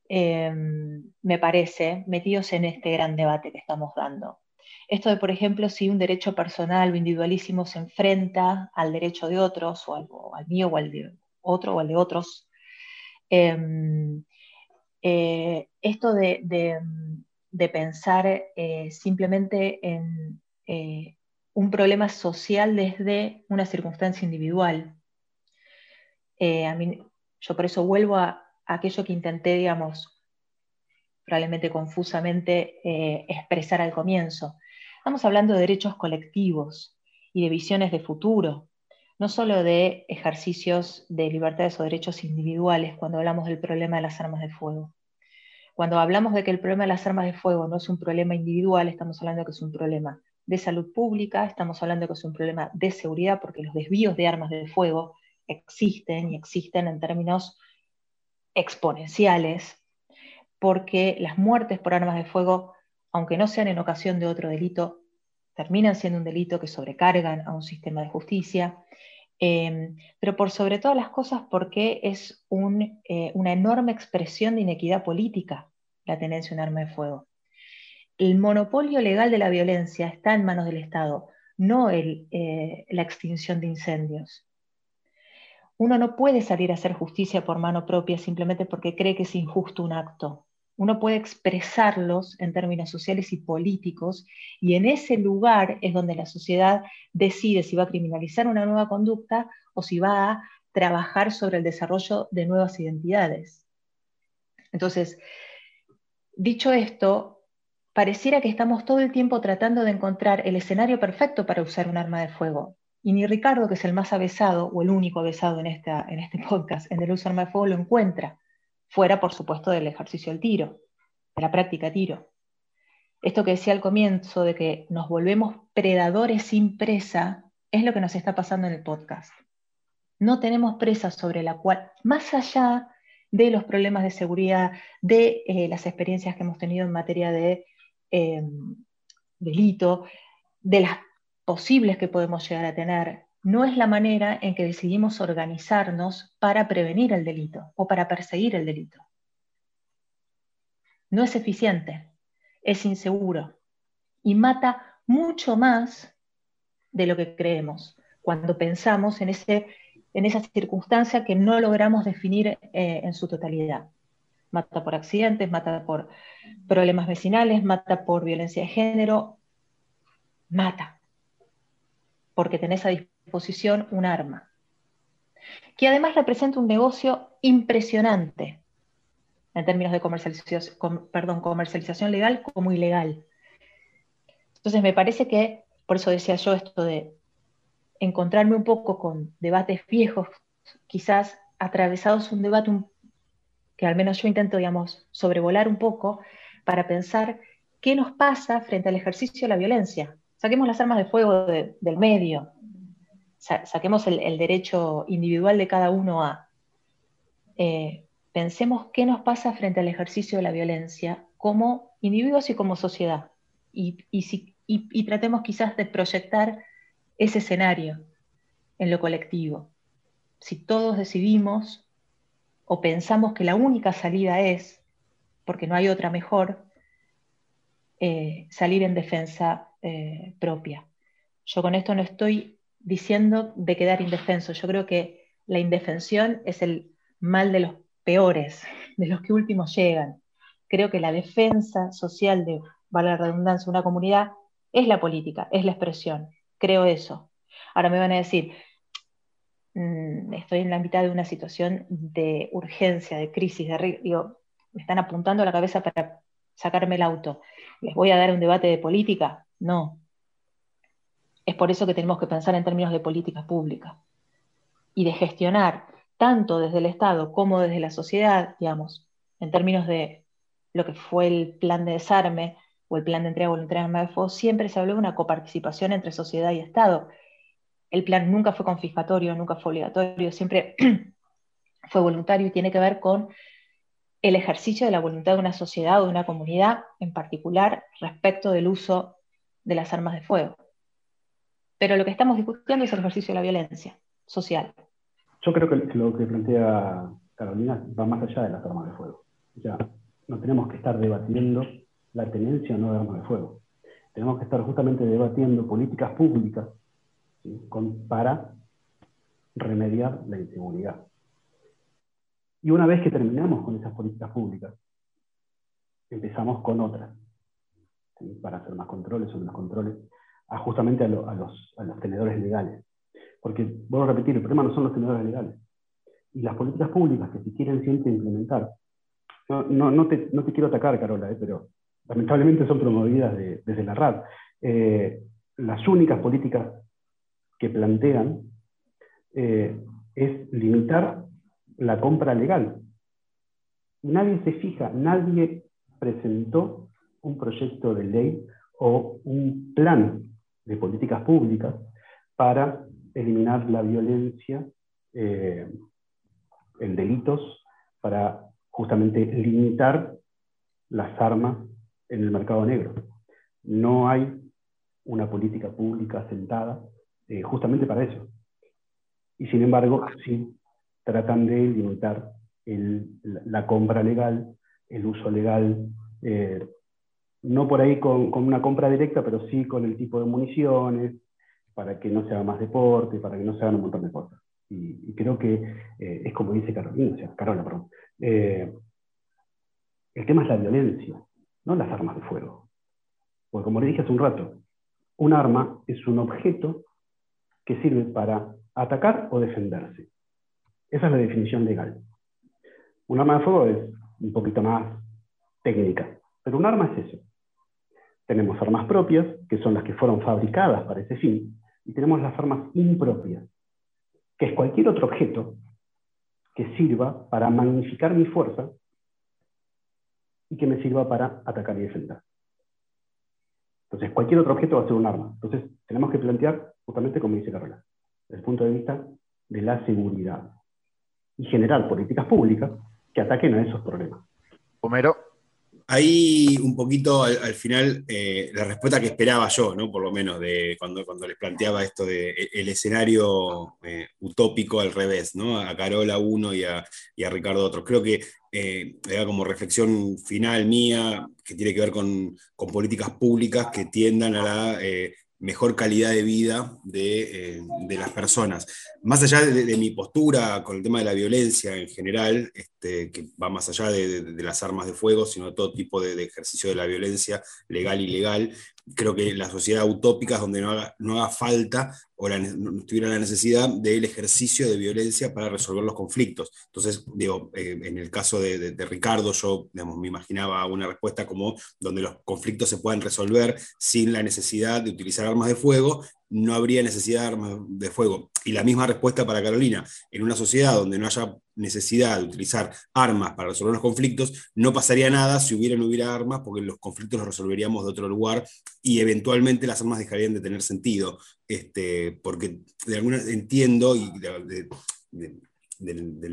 em, me parece, metidos en este gran debate que estamos dando. Esto de, por ejemplo, si un derecho personal o individualísimo se enfrenta al derecho de otros, o al, al mío o al de otro o al de otros, eh, esto de, pensar eh, simplemente en eh, un problema social desde una circunstancia individual. a yo por eso vuelvo a, aquello que intenté, digamos, probablemente confusamente expresar al comienzo. Estamos hablando de derechos colectivos y de visiones de futuro no solo de ejercicios de libertades o derechos individuales cuando hablamos del problema de las armas de fuego. Cuando hablamos de que el problema de las armas de fuego no es un problema individual, estamos hablando que es un problema de salud pública, estamos hablando que es un problema de seguridad, porque los desvíos de armas de fuego existen y existen en términos exponenciales, porque las muertes por armas de fuego, aunque no sean en ocasión de otro delito, terminan siendo un delito que sobrecargan a un sistema de justicia, em, pero por sobre todas las cosas porque es eh, una enorme expresión de inequidad política la tenencia de un arma de fuego. El monopolio legal de la violencia está en manos del Estado, no eh, la extinción de incendios. Uno no puede salir a hacer justicia por mano propia simplemente porque cree que es injusto un acto uno puede expresarlos en términos sociales y políticos, y en ese lugar es donde la sociedad decide si va a criminalizar una nueva conducta o si va a trabajar sobre el desarrollo de nuevas identidades. Entonces, dicho esto, pareciera que estamos todo el tiempo tratando de encontrar el escenario perfecto para usar un arma de fuego. Y ni Ricardo, que es el más avesado o el único avesado en, en este [LAUGHS] podcast en el uso de arma de fuego, lo encuentra fuera, por supuesto, del ejercicio del tiro, de la práctica tiro. Esto que decía al comienzo de que nos volvemos predadores sin presa es lo que nos está pasando en el podcast. No tenemos presa sobre la cual, más allá de los problemas de seguridad, de eh, las experiencias que hemos tenido en materia de eh, delito, de las posibles que podemos llegar a tener, no es la manera en que decidimos organizarnos para prevenir el delito o para perseguir el delito. No es eficiente, es inseguro y mata mucho más de lo que creemos cuando pensamos en, ese, en esa circunstancia que no logramos definir eh, en su totalidad. Mata por accidentes, mata por problemas vecinales, mata por violencia de género, mata, porque tenés a disposición posición un arma, que además representa un negocio impresionante en términos de comercialización, perdón, comercialización legal como ilegal. Entonces me parece que, por eso decía yo esto de encontrarme un poco con debates viejos, quizás atravesados un debate que al menos yo intento, digamos, sobrevolar un poco para pensar qué nos pasa frente al ejercicio de la violencia. Saquemos las armas de fuego del medio, saquemos el, derecho individual de cada uno a, eh, pensemos qué nos pasa frente al ejercicio de la violencia como individuos y como sociedad. Y, y, tratemos quizás de proyectar ese escenario en lo colectivo. Si todos decidimos o pensamos que la única salida es, porque no hay otra mejor, eh, salir en defensa eh, propia. Yo con esto no estoy diciendo de quedar indefenso. Yo creo que la indefensión es el mal de los peores, de los que últimos llegan. Creo que la defensa social de, vale la redundancia, una comunidad es la política, es la expresión. Creo eso. Ahora me van a decir, mm, estoy en la mitad de una situación de urgencia, de crisis, de digo, me están apuntando a la cabeza para sacarme el auto. ¿Les voy a dar un debate de política? No, es por eso que tenemos que pensar en términos de políticas públicas y de gestionar tanto desde el Estado como desde la sociedad, digamos, en términos de lo que fue el plan de desarme o el plan de entrega voluntaria de armas de fuego, siempre se habló de una coparticipación entre sociedad y Estado. El plan nunca fue confiscatorio, nunca fue obligatorio, siempre [CLEARS THROAT] fue voluntario y tiene que ver con el ejercicio de la voluntad de una sociedad o de una comunidad en particular respecto del uso de las armas de fuego. Pero lo que estamos discutiendo es el ejercicio de la violencia social. Yo creo que lo que plantea Carolina va más allá de las armas de fuego. Ya no tenemos que estar debatiendo la tenencia o no de armas de fuego. Tenemos que estar justamente debatiendo políticas públicas para remediar la inseguridad. Y una vez que terminamos con esas políticas públicas, empezamos con otras, para hacer más controles o menos controles, justamente a, los, tenedores legales. Porque, vuelvo a repetir, el problema no son los tenedores legales. Y las políticas públicas que se quieren siempre implementar, no, te, quiero atacar, Carola, eh, pero lamentablemente son promovidas desde la RAD. Eh, las únicas políticas que plantean eh, es limitar la compra legal. Nadie se fija, nadie presentó un proyecto de ley o un plan de políticas públicas para eliminar la violencia eh, en delitos, para justamente limitar las armas en el mercado negro. No hay una política pública sentada eh, justamente para eso. Y sin embargo, sí tratan de limitar la compra legal, el uso legal, eh, no por ahí con, una compra directa, pero sí con el tipo de municiones, para que no se haga más deporte, para que no se hagan un montón de cosas. Y, creo que eh, es como dice Carolina, o sea, Carola, perdón. Eh, el tema es la violencia, no las armas de fuego. Porque como le dije hace un rato, un arma es un objeto que sirve para atacar o defenderse. Esa es la definición legal. Un arma de fuego es un poquito más técnica, pero un arma es eso. Tenemos armas propias, que son las que fueron fabricadas para ese fin, y tenemos las armas impropias, que es cualquier otro objeto que sirva para magnificar mi fuerza y que me sirva para atacar y defender. Entonces, cualquier otro objeto va a ser un arma. Entonces, tenemos que plantear, justamente como dice Carola, desde el punto de vista de la seguridad y generar políticas públicas que ataquen a esos problemas. Homero. Ahí un poquito al, final eh, la respuesta que esperaba yo, ¿no? por lo menos, de cuando, cuando les planteaba esto de e, el escenario eh, utópico al revés, ¿no? a Carola uno y a, Ricardo otro. Creo que eh, era como reflexión final mía que tiene que ver con, con políticas públicas que tiendan a la mejor calidad de vida de, de las personas. Más allá de, mi postura con el tema de la violencia en general, este, que va más allá de, las armas de fuego, sino todo tipo de, ejercicio de la violencia, legal y ilegal, creo que la sociedad utópica es donde no haga, no haga falta o no tuviera la necesidad del ejercicio de violencia para resolver los conflictos. Entonces, digo, eh, en el caso de, Ricardo, yo me imaginaba una respuesta como donde los conflictos se puedan resolver sin la necesidad de utilizar armas de fuego no habría necesidad de armas de fuego. Y la misma respuesta para Carolina, en una sociedad donde no haya necesidad de utilizar armas para resolver los conflictos, no pasaría nada si hubiera no hubiera armas, porque los conflictos los resolveríamos de otro lugar y eventualmente las armas dejarían de tener sentido, este, porque de alguna entiendo y del,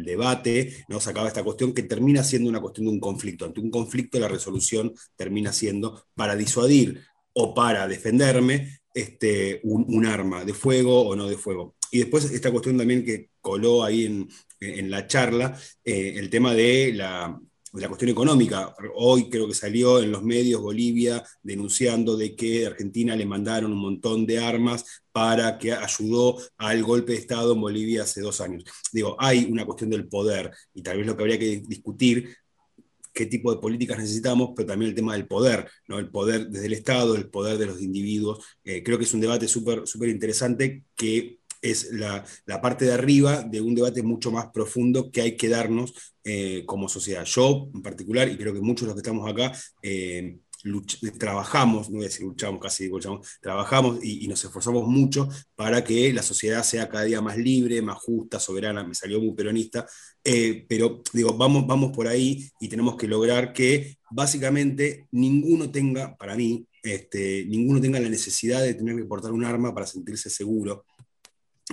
debate, ¿no? sacaba esta cuestión que termina siendo una cuestión de un conflicto. Ante un conflicto la resolución termina siendo para disuadir o para defenderme, este, un, arma de fuego o no de fuego. Y después esta cuestión también que coló ahí en, la charla, eh, el tema de la, cuestión económica. Hoy creo que salió en los medios Bolivia denunciando de que Argentina le mandaron un montón de armas para que ayudó al golpe de Estado en Bolivia hace dos años. Digo, hay una cuestión del poder y tal vez lo que habría que discutir qué tipo de políticas necesitamos, pero también el tema del poder, ¿no? el poder desde el Estado, el poder de los individuos. Eh, creo que es un debate súper súper interesante que es la, parte de arriba de un debate mucho más profundo que hay que darnos eh, como sociedad. Yo en particular, y creo que muchos de los que estamos acá, eh, trabajamos, no voy a decir luchamos, casi luchamos, trabajamos y, nos esforzamos mucho para que la sociedad sea cada día más libre, más justa, soberana, me salió muy peronista, eh, pero digo, vamos, vamos por ahí y tenemos que lograr que básicamente ninguno tenga, para mí, este, ninguno tenga la necesidad de tener que portar un arma para sentirse seguro.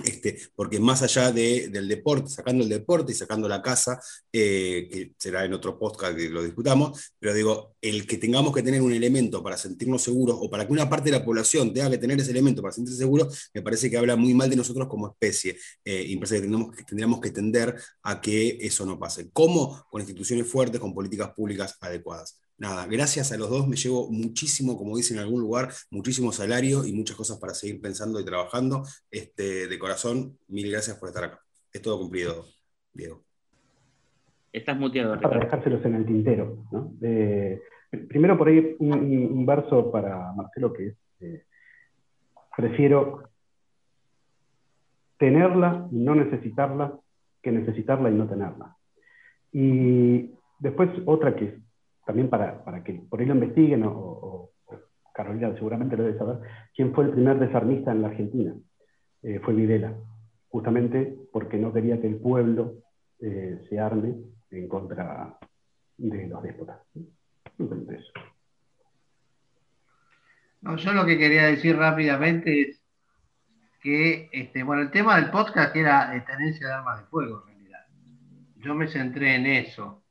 Este, porque más allá del deporte, sacando el deporte y sacando la casa, eh, que será en otro podcast que lo discutamos, pero digo, el que tengamos que tener un elemento para sentirnos seguros o para que una parte de la población tenga que tener ese elemento para sentirse seguro, me parece que habla muy mal de nosotros como especie eh, y me parece que tendríamos, que tendríamos que tender a que eso no pase. ¿Cómo? Con instituciones fuertes, con políticas públicas adecuadas nada, gracias a los dos me llevo muchísimo, como dicen en algún lugar, muchísimo salario y muchas cosas para seguir pensando y trabajando. Este, de corazón, mil gracias por estar acá. Es todo cumplido, Diego. Estás muteado. Para dejárselos en el tintero. primero por ahí un, verso para Marcelo que es, eh, prefiero tenerla y no necesitarla que necesitarla y no tenerla. Y después otra que también para, para que por ahí lo investiguen, o, Carolina seguramente lo debe saber, quién fue el primer desarmista en la Argentina. Eh, fue Videla, justamente porque no quería que el pueblo eh, se arme en contra de los déspotas. No, yo lo que quería decir rápidamente es que, este, bueno, el tema del podcast era tenencia de armas de fuego, en realidad. Yo me centré en eso.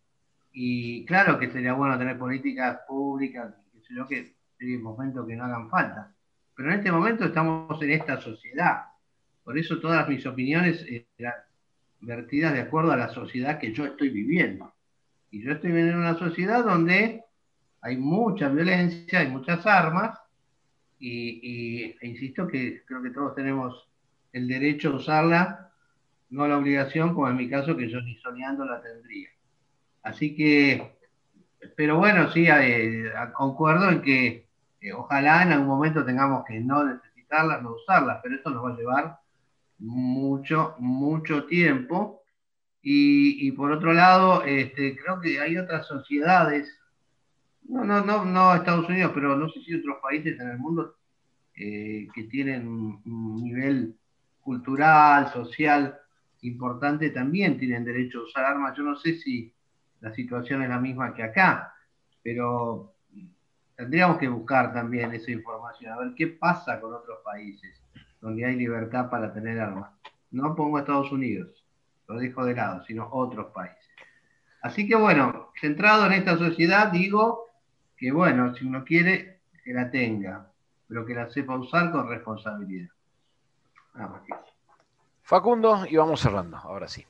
Y claro que sería bueno tener políticas públicas, yo, que sería un momento que no hagan falta. Pero en este momento estamos en esta sociedad. Por eso todas mis opiniones eran vertidas de acuerdo a la sociedad que yo estoy viviendo. Y yo estoy viviendo en una sociedad donde hay mucha violencia, hay muchas armas, y, e insisto que creo que todos tenemos el derecho a usarla, no la obligación, como en mi caso, que yo ni soñando la tendría. Así que, pero bueno, sí, eh, concuerdo en que eh, ojalá en algún momento tengamos que no necesitarlas, no usarlas, pero esto nos va a llevar mucho, mucho tiempo. Y, por otro lado, este, creo que hay otras sociedades, no, no, no, no Estados Unidos, pero no sé si otros países en el mundo eh, que tienen un nivel cultural, social importante, también tienen derecho a usar armas. Yo no sé si la situación es la misma que acá, pero tendríamos que buscar también esa información, a ver qué pasa con otros países donde hay libertad para tener armas. No pongo Estados Unidos, lo dejo de lado, sino otros países. Así que bueno, centrado en esta sociedad, digo que bueno, si uno quiere, que la tenga, pero que la sepa usar con responsabilidad. Nada más que eso. Facundo, y vamos cerrando, ahora sí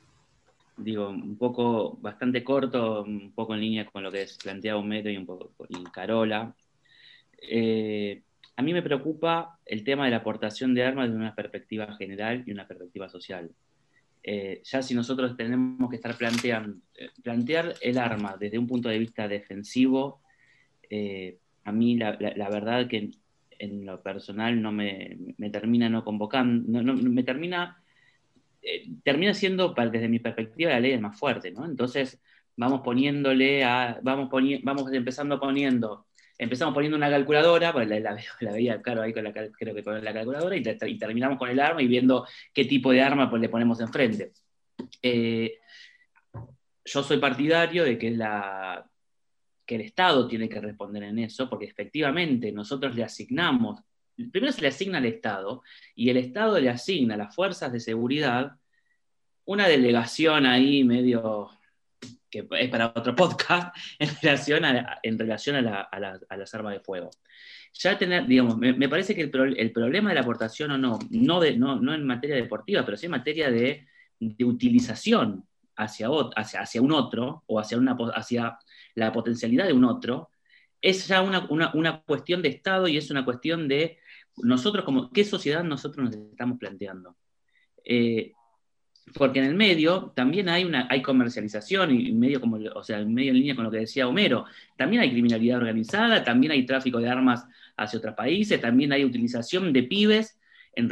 digo, un poco, bastante corto, un poco en línea con lo que es planteado Homero y un poco y Carola. Eh, a mí me preocupa el tema de la aportación de armas desde una perspectiva general y una perspectiva social. Eh, ya si nosotros tenemos que estar planteando, eh, plantear el arma desde un punto de vista defensivo, a mí la, verdad que en, lo personal no me, termina no convocando, no, me termina eh, termina siendo, desde mi perspectiva, la ley es más fuerte, ¿no? Entonces, vamos poniéndole a, vamos, vamos empezando poniendo, empezamos poniendo una calculadora, pues la, [LAUGHS] veía claro ahí con la, calculadora, y, terminamos con el arma y viendo qué tipo de arma pues, le ponemos enfrente. Eh, yo soy partidario de que el Estado tiene que responder en eso, porque efectivamente nosotros le asignamos primero se le asigna al Estado y el Estado le asigna a las fuerzas de seguridad una delegación ahí medio que es para otro [LAUGHS] podcast en relación a, en relación a, las armas de fuego. Ya tener, digamos, me, parece que el, problema de la aportación o no, no, de, no, no, en materia deportiva, pero sí en materia de, utilización hacia, hacia, hacia, un otro o hacia, una, hacia la potencialidad de un otro, es ya una, una, cuestión de Estado y es una cuestión de nosotros como, ¿qué sociedad nosotros nos estamos planteando? Eh, porque en el medio también hay una hay comercialización y medio como o sea en medio en línea con lo que decía Homero también hay criminalidad organizada también hay tráfico de armas hacia otros países también hay utilización de pibes en,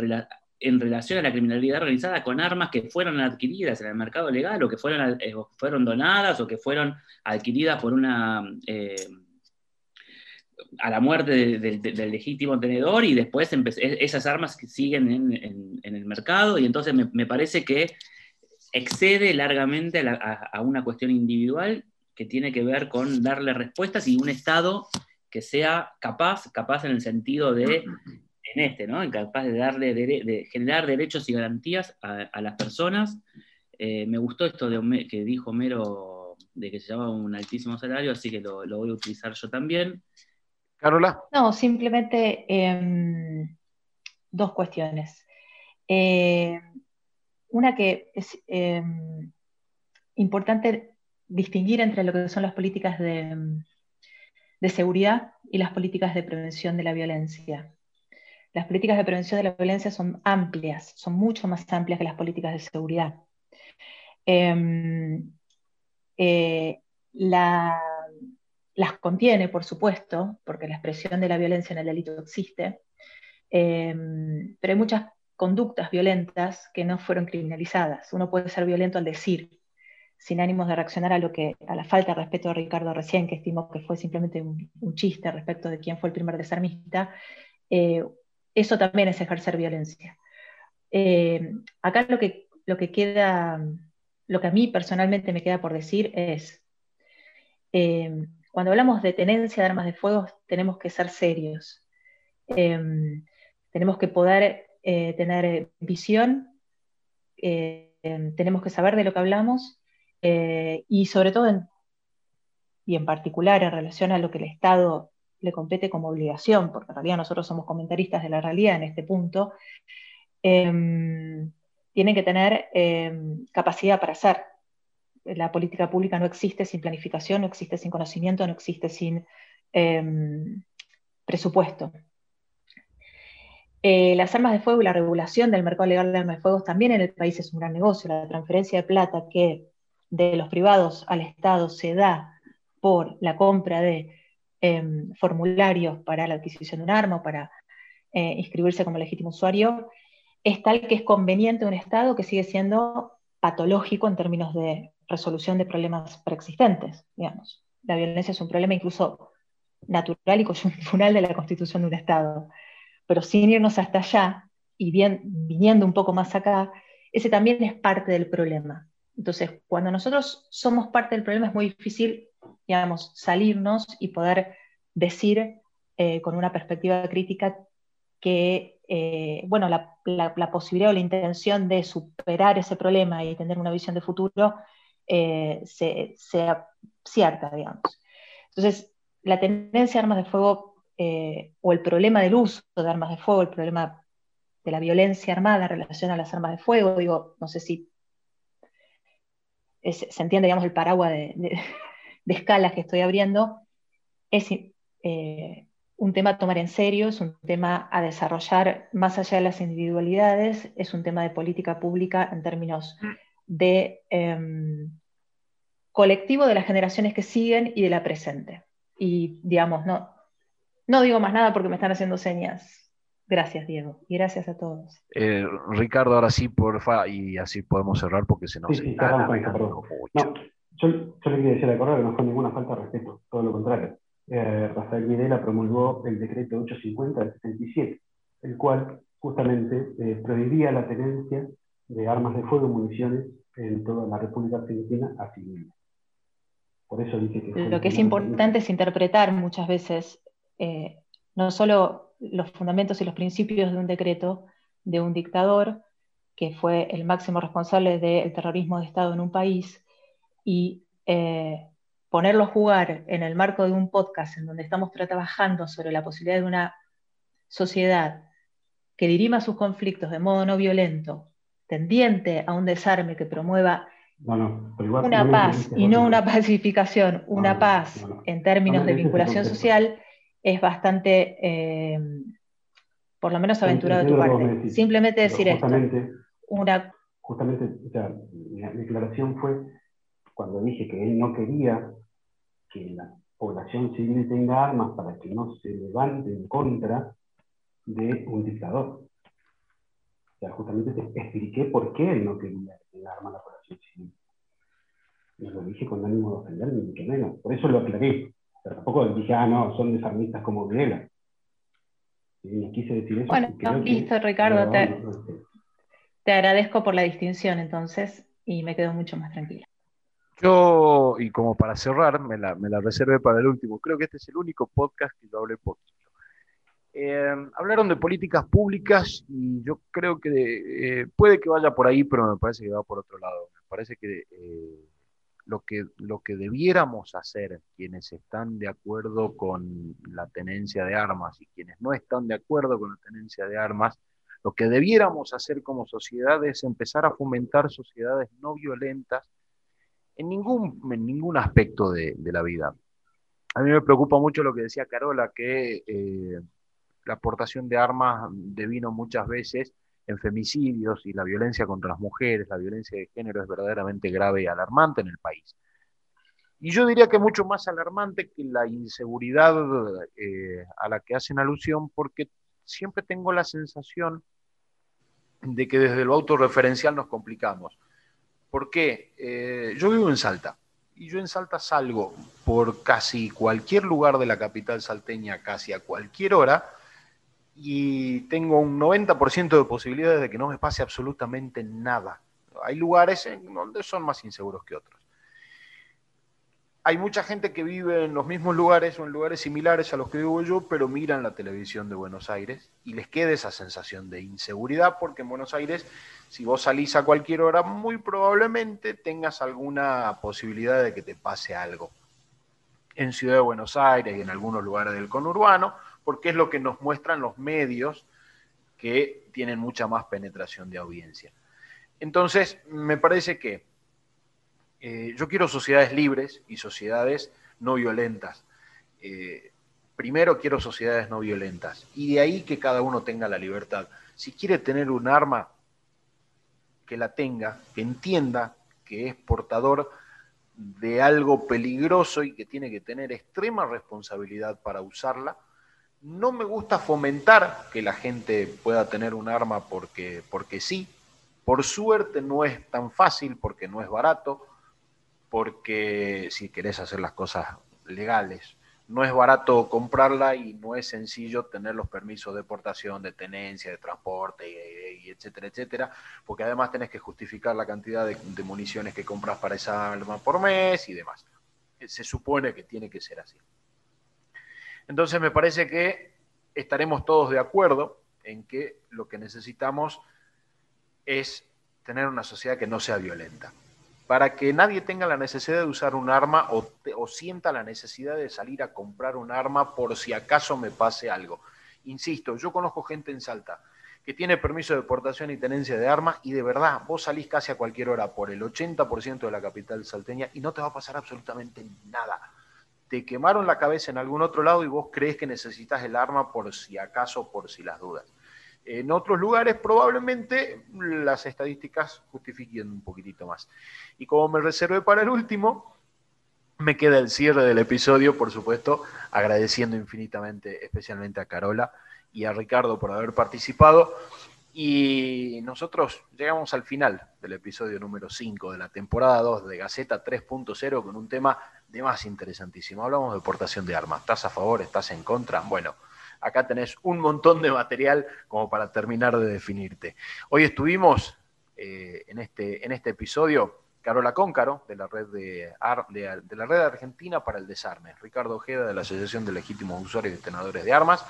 en relación a la criminalidad organizada con armas que fueron adquiridas en el mercado legal o que fueron, eh, fueron donadas o que fueron adquiridas por una eh, a la muerte del legítimo tenedor y después esas armas siguen en, el mercado y entonces me, parece que excede largamente a, una cuestión individual que tiene que ver con darle respuestas y un Estado que sea capaz, capaz en el sentido de en este, ¿no? Incapaz de darle de generar derechos y garantías a, las personas. Eh, me gustó esto de que dijo Mero de que se llama un altísimo salario, así que lo, voy a utilizar yo también. Carola. No, simplemente em, dos cuestiones. Eh, una que es em, importante distinguir entre lo que son las políticas de, de seguridad y las políticas de prevención de la violencia. Las políticas de prevención de la violencia son amplias, son mucho más amplias que las políticas de seguridad. Em, eh, las contiene, por supuesto, porque la expresión de la violencia en el delito existe, em, pero hay muchas conductas violentas que no fueron criminalizadas. Uno puede ser violento al decir, sin ánimos de reaccionar a lo que a la falta de respeto de Ricardo recién, que estimo que fue simplemente un, chiste respecto de quién fue el primer desarmista, eh, eso también es ejercer violencia. Eh, acá lo que, lo que queda, lo que a mí personalmente me queda por decir es, eh, cuando hablamos de tenencia de armas de fuego, tenemos que ser serios. tenemos que poder tener visión, tenemos que saber de lo que hablamos eh, y sobre todo, y en particular en relación a lo que el Estado le compete como obligación, porque en realidad nosotros somos comentaristas de la realidad en este punto, em, tienen que tener em, capacidad para hacer. La política pública no existe sin planificación, no existe sin conocimiento, no existe sin em, presupuesto. Eh, las armas de fuego y la regulación del mercado legal de armas de fuego también en el país es un gran negocio. La transferencia de plata que de los privados al Estado se da por la compra de em, formularios para la adquisición de un arma o para eh, inscribirse como legítimo usuario, es tal que es conveniente un Estado que sigue siendo patológico en términos de resolución de problemas preexistentes. Digamos. La violencia es un problema incluso natural y coyuntural de la constitución de un Estado. Pero sin irnos hasta allá y bien, viniendo un poco más acá, ese también es parte del problema. Entonces, cuando nosotros somos parte del problema es muy difícil, digamos, salirnos y poder decir eh, con una perspectiva crítica que, eh, bueno, la, posibilidad o la intención de superar ese problema y tener una visión de futuro eh, sea cierta, digamos. Entonces, la tendencia a armas de fuego o el problema del uso de armas de fuego, el problema de la violencia armada en relación a las armas de fuego, digo, no sé si se entiende, digamos, el paraguas [LAUGHS] de, escalas que estoy abriendo, es eh, un tema a tomar en serio, es un tema a desarrollar más allá de las individualidades, es un tema de política pública en términos de em, colectivo de las generaciones que siguen y de la presente. Y digamos, no, no digo más nada porque me están haciendo señas. Gracias, Diego, y gracias a todos. Eh, Ricardo, ahora sí, porfa, y así podemos cerrar porque se nos sí, sí, está mucho. No, yo, le quería decir a Correa que no fue ninguna falta de respeto, todo lo contrario. Eh, Rafael Videla promulgó el decreto 850 del 77, el cual justamente eh, prohibía la tenencia de armas de fuego y municiones en toda la República Argentina a civiles. Por eso dice que... Lo que es importante es interpretar muchas veces no solo los fundamentos y los principios de un decreto de un dictador que fue el máximo responsable del terrorismo de Estado en un país y eh, ponerlo a jugar en el marco de un podcast en donde estamos trabajando sobre la posibilidad de una sociedad que dirima sus conflictos de modo no violento, tendiente a un desarme que promueva una paz y no una pacificación, una paz en términos de vinculación social, es bastante, eh, por lo menos aventurado de tu parte. Simplemente decir esto. Una... Justamente, o sea, mi declaración fue cuando dije que él no quería que la población civil tenga armas para que no se levante en contra de un dictador. O sea, justamente te expliqué por qué él no quería tener armas a la población civil. No lo dije con ánimo de ofender, ni mucho menos. Por eso lo aclaré. Pero tampoco dije, ah, no, son desarmistas como Videla. Y quise decir eso. Bueno, listo, Ricardo. te, agradezco por la distinción entonces y me quedo mucho más tranquila. Yo, y como para cerrar, me la, me la reservé para el último. Creo que este es el único podcast que yo hablé poquito. Eh, hablaron de políticas públicas y yo creo que eh, puede que vaya por ahí, pero me parece que va por otro lado. Me parece que, eh, lo que lo que debiéramos hacer quienes están de acuerdo con la tenencia de armas y quienes no están de acuerdo con la tenencia de armas, lo que debiéramos hacer como sociedad es empezar a fomentar sociedades no violentas en ningún, en ningún aspecto de, de la vida. A mí me preocupa mucho lo que decía Carola, que la aportación de armas devino muchas veces en femicidios y la violencia contra las mujeres, la violencia de género es verdaderamente grave y alarmante en el país. Y yo diría que mucho más alarmante que la inseguridad eh, a la que hacen alusión, porque siempre tengo la sensación de que desde lo autorreferencial nos complicamos. ¿Por qué? Eh, yo vivo en Salta y yo en Salta salgo por casi cualquier lugar de la capital salteña, casi a cualquier hora, y tengo un 90% de posibilidades de que no me pase absolutamente nada. Hay lugares en donde son más inseguros que otros. Hay mucha gente que vive en los mismos lugares o en lugares similares a los que vivo yo, pero miran la televisión de Buenos Aires y les queda esa sensación de inseguridad porque en Buenos Aires, si vos salís a cualquier hora, muy probablemente tengas alguna posibilidad de que te pase algo. En Ciudad de Buenos Aires y en algunos lugares del conurbano, porque es lo que nos muestran los medios que tienen mucha más penetración de audiencia. Entonces, me parece que eh, yo quiero sociedades libres y sociedades no violentas. Eh, primero quiero sociedades no violentas y de ahí que cada uno tenga la libertad. Si quiere tener un arma, que la tenga, que entienda que es portador de algo peligroso y que tiene que tener extrema responsabilidad para usarla no me gusta fomentar que la gente pueda tener un arma porque, porque sí. Por suerte no es tan fácil, porque no es barato, porque si querés hacer las cosas legales, no es barato comprarla y no es sencillo tener los permisos de portación, de tenencia, de transporte, y, etcétera, etcétera, porque además tenés que justificar la cantidad de, de municiones que compras para esa arma por mes y demás. Se supone que tiene que ser así. Entonces me parece que estaremos todos de acuerdo en que lo que necesitamos es tener una sociedad que no sea violenta, para que nadie tenga la necesidad de usar un arma o, sienta la necesidad de salir a comprar un arma por si acaso me pase algo. Insisto, yo conozco gente en Salta que tiene permiso de portación y tenencia de armas y de verdad vos salís casi a cualquier hora por el 80% de la capital salteña y no te va a pasar absolutamente nada te quemaron la cabeza en algún otro lado y vos crees que necesitas el arma por si acaso, por si las dudas. En otros lugares probablemente las estadísticas justifiquen un poquitito más. Y como me reservé para el último, me queda el cierre del episodio, por supuesto, agradeciendo infinitamente, especialmente a Carola y a Ricardo por haber participado. Y nosotros llegamos al final del episodio número 5 de la temporada 2 de Gaceta 3.0 con un tema de más interesantísimo. Hablamos de portación de armas. ¿Estás a favor? ¿Estás en contra? Bueno, acá tenés un montón de material como para terminar de definirte. Hoy estuvimos eh, en, este, en este episodio Carola Cóncaro, de la, red de, de, la Red Argentina para el Desarme, Ricardo Ojeda, de la Asociación de Legítimos Usuarios y Detenedores de Armas,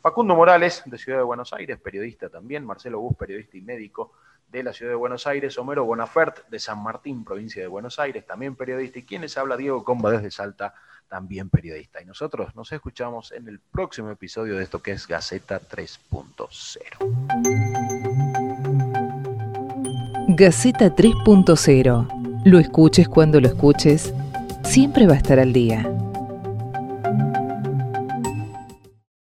Facundo Morales, de Ciudad de Buenos Aires, periodista también, Marcelo Bus, periodista y médico de la Ciudad de Buenos Aires, Homero Bonafert, de San Martín, provincia de Buenos Aires, también periodista, y quienes habla Diego Comba desde Salta, también periodista. Y nosotros nos escuchamos en el próximo episodio de esto que es Gaceta 3.0. Gaceta 3.0. Lo escuches cuando lo escuches, siempre va a estar al día.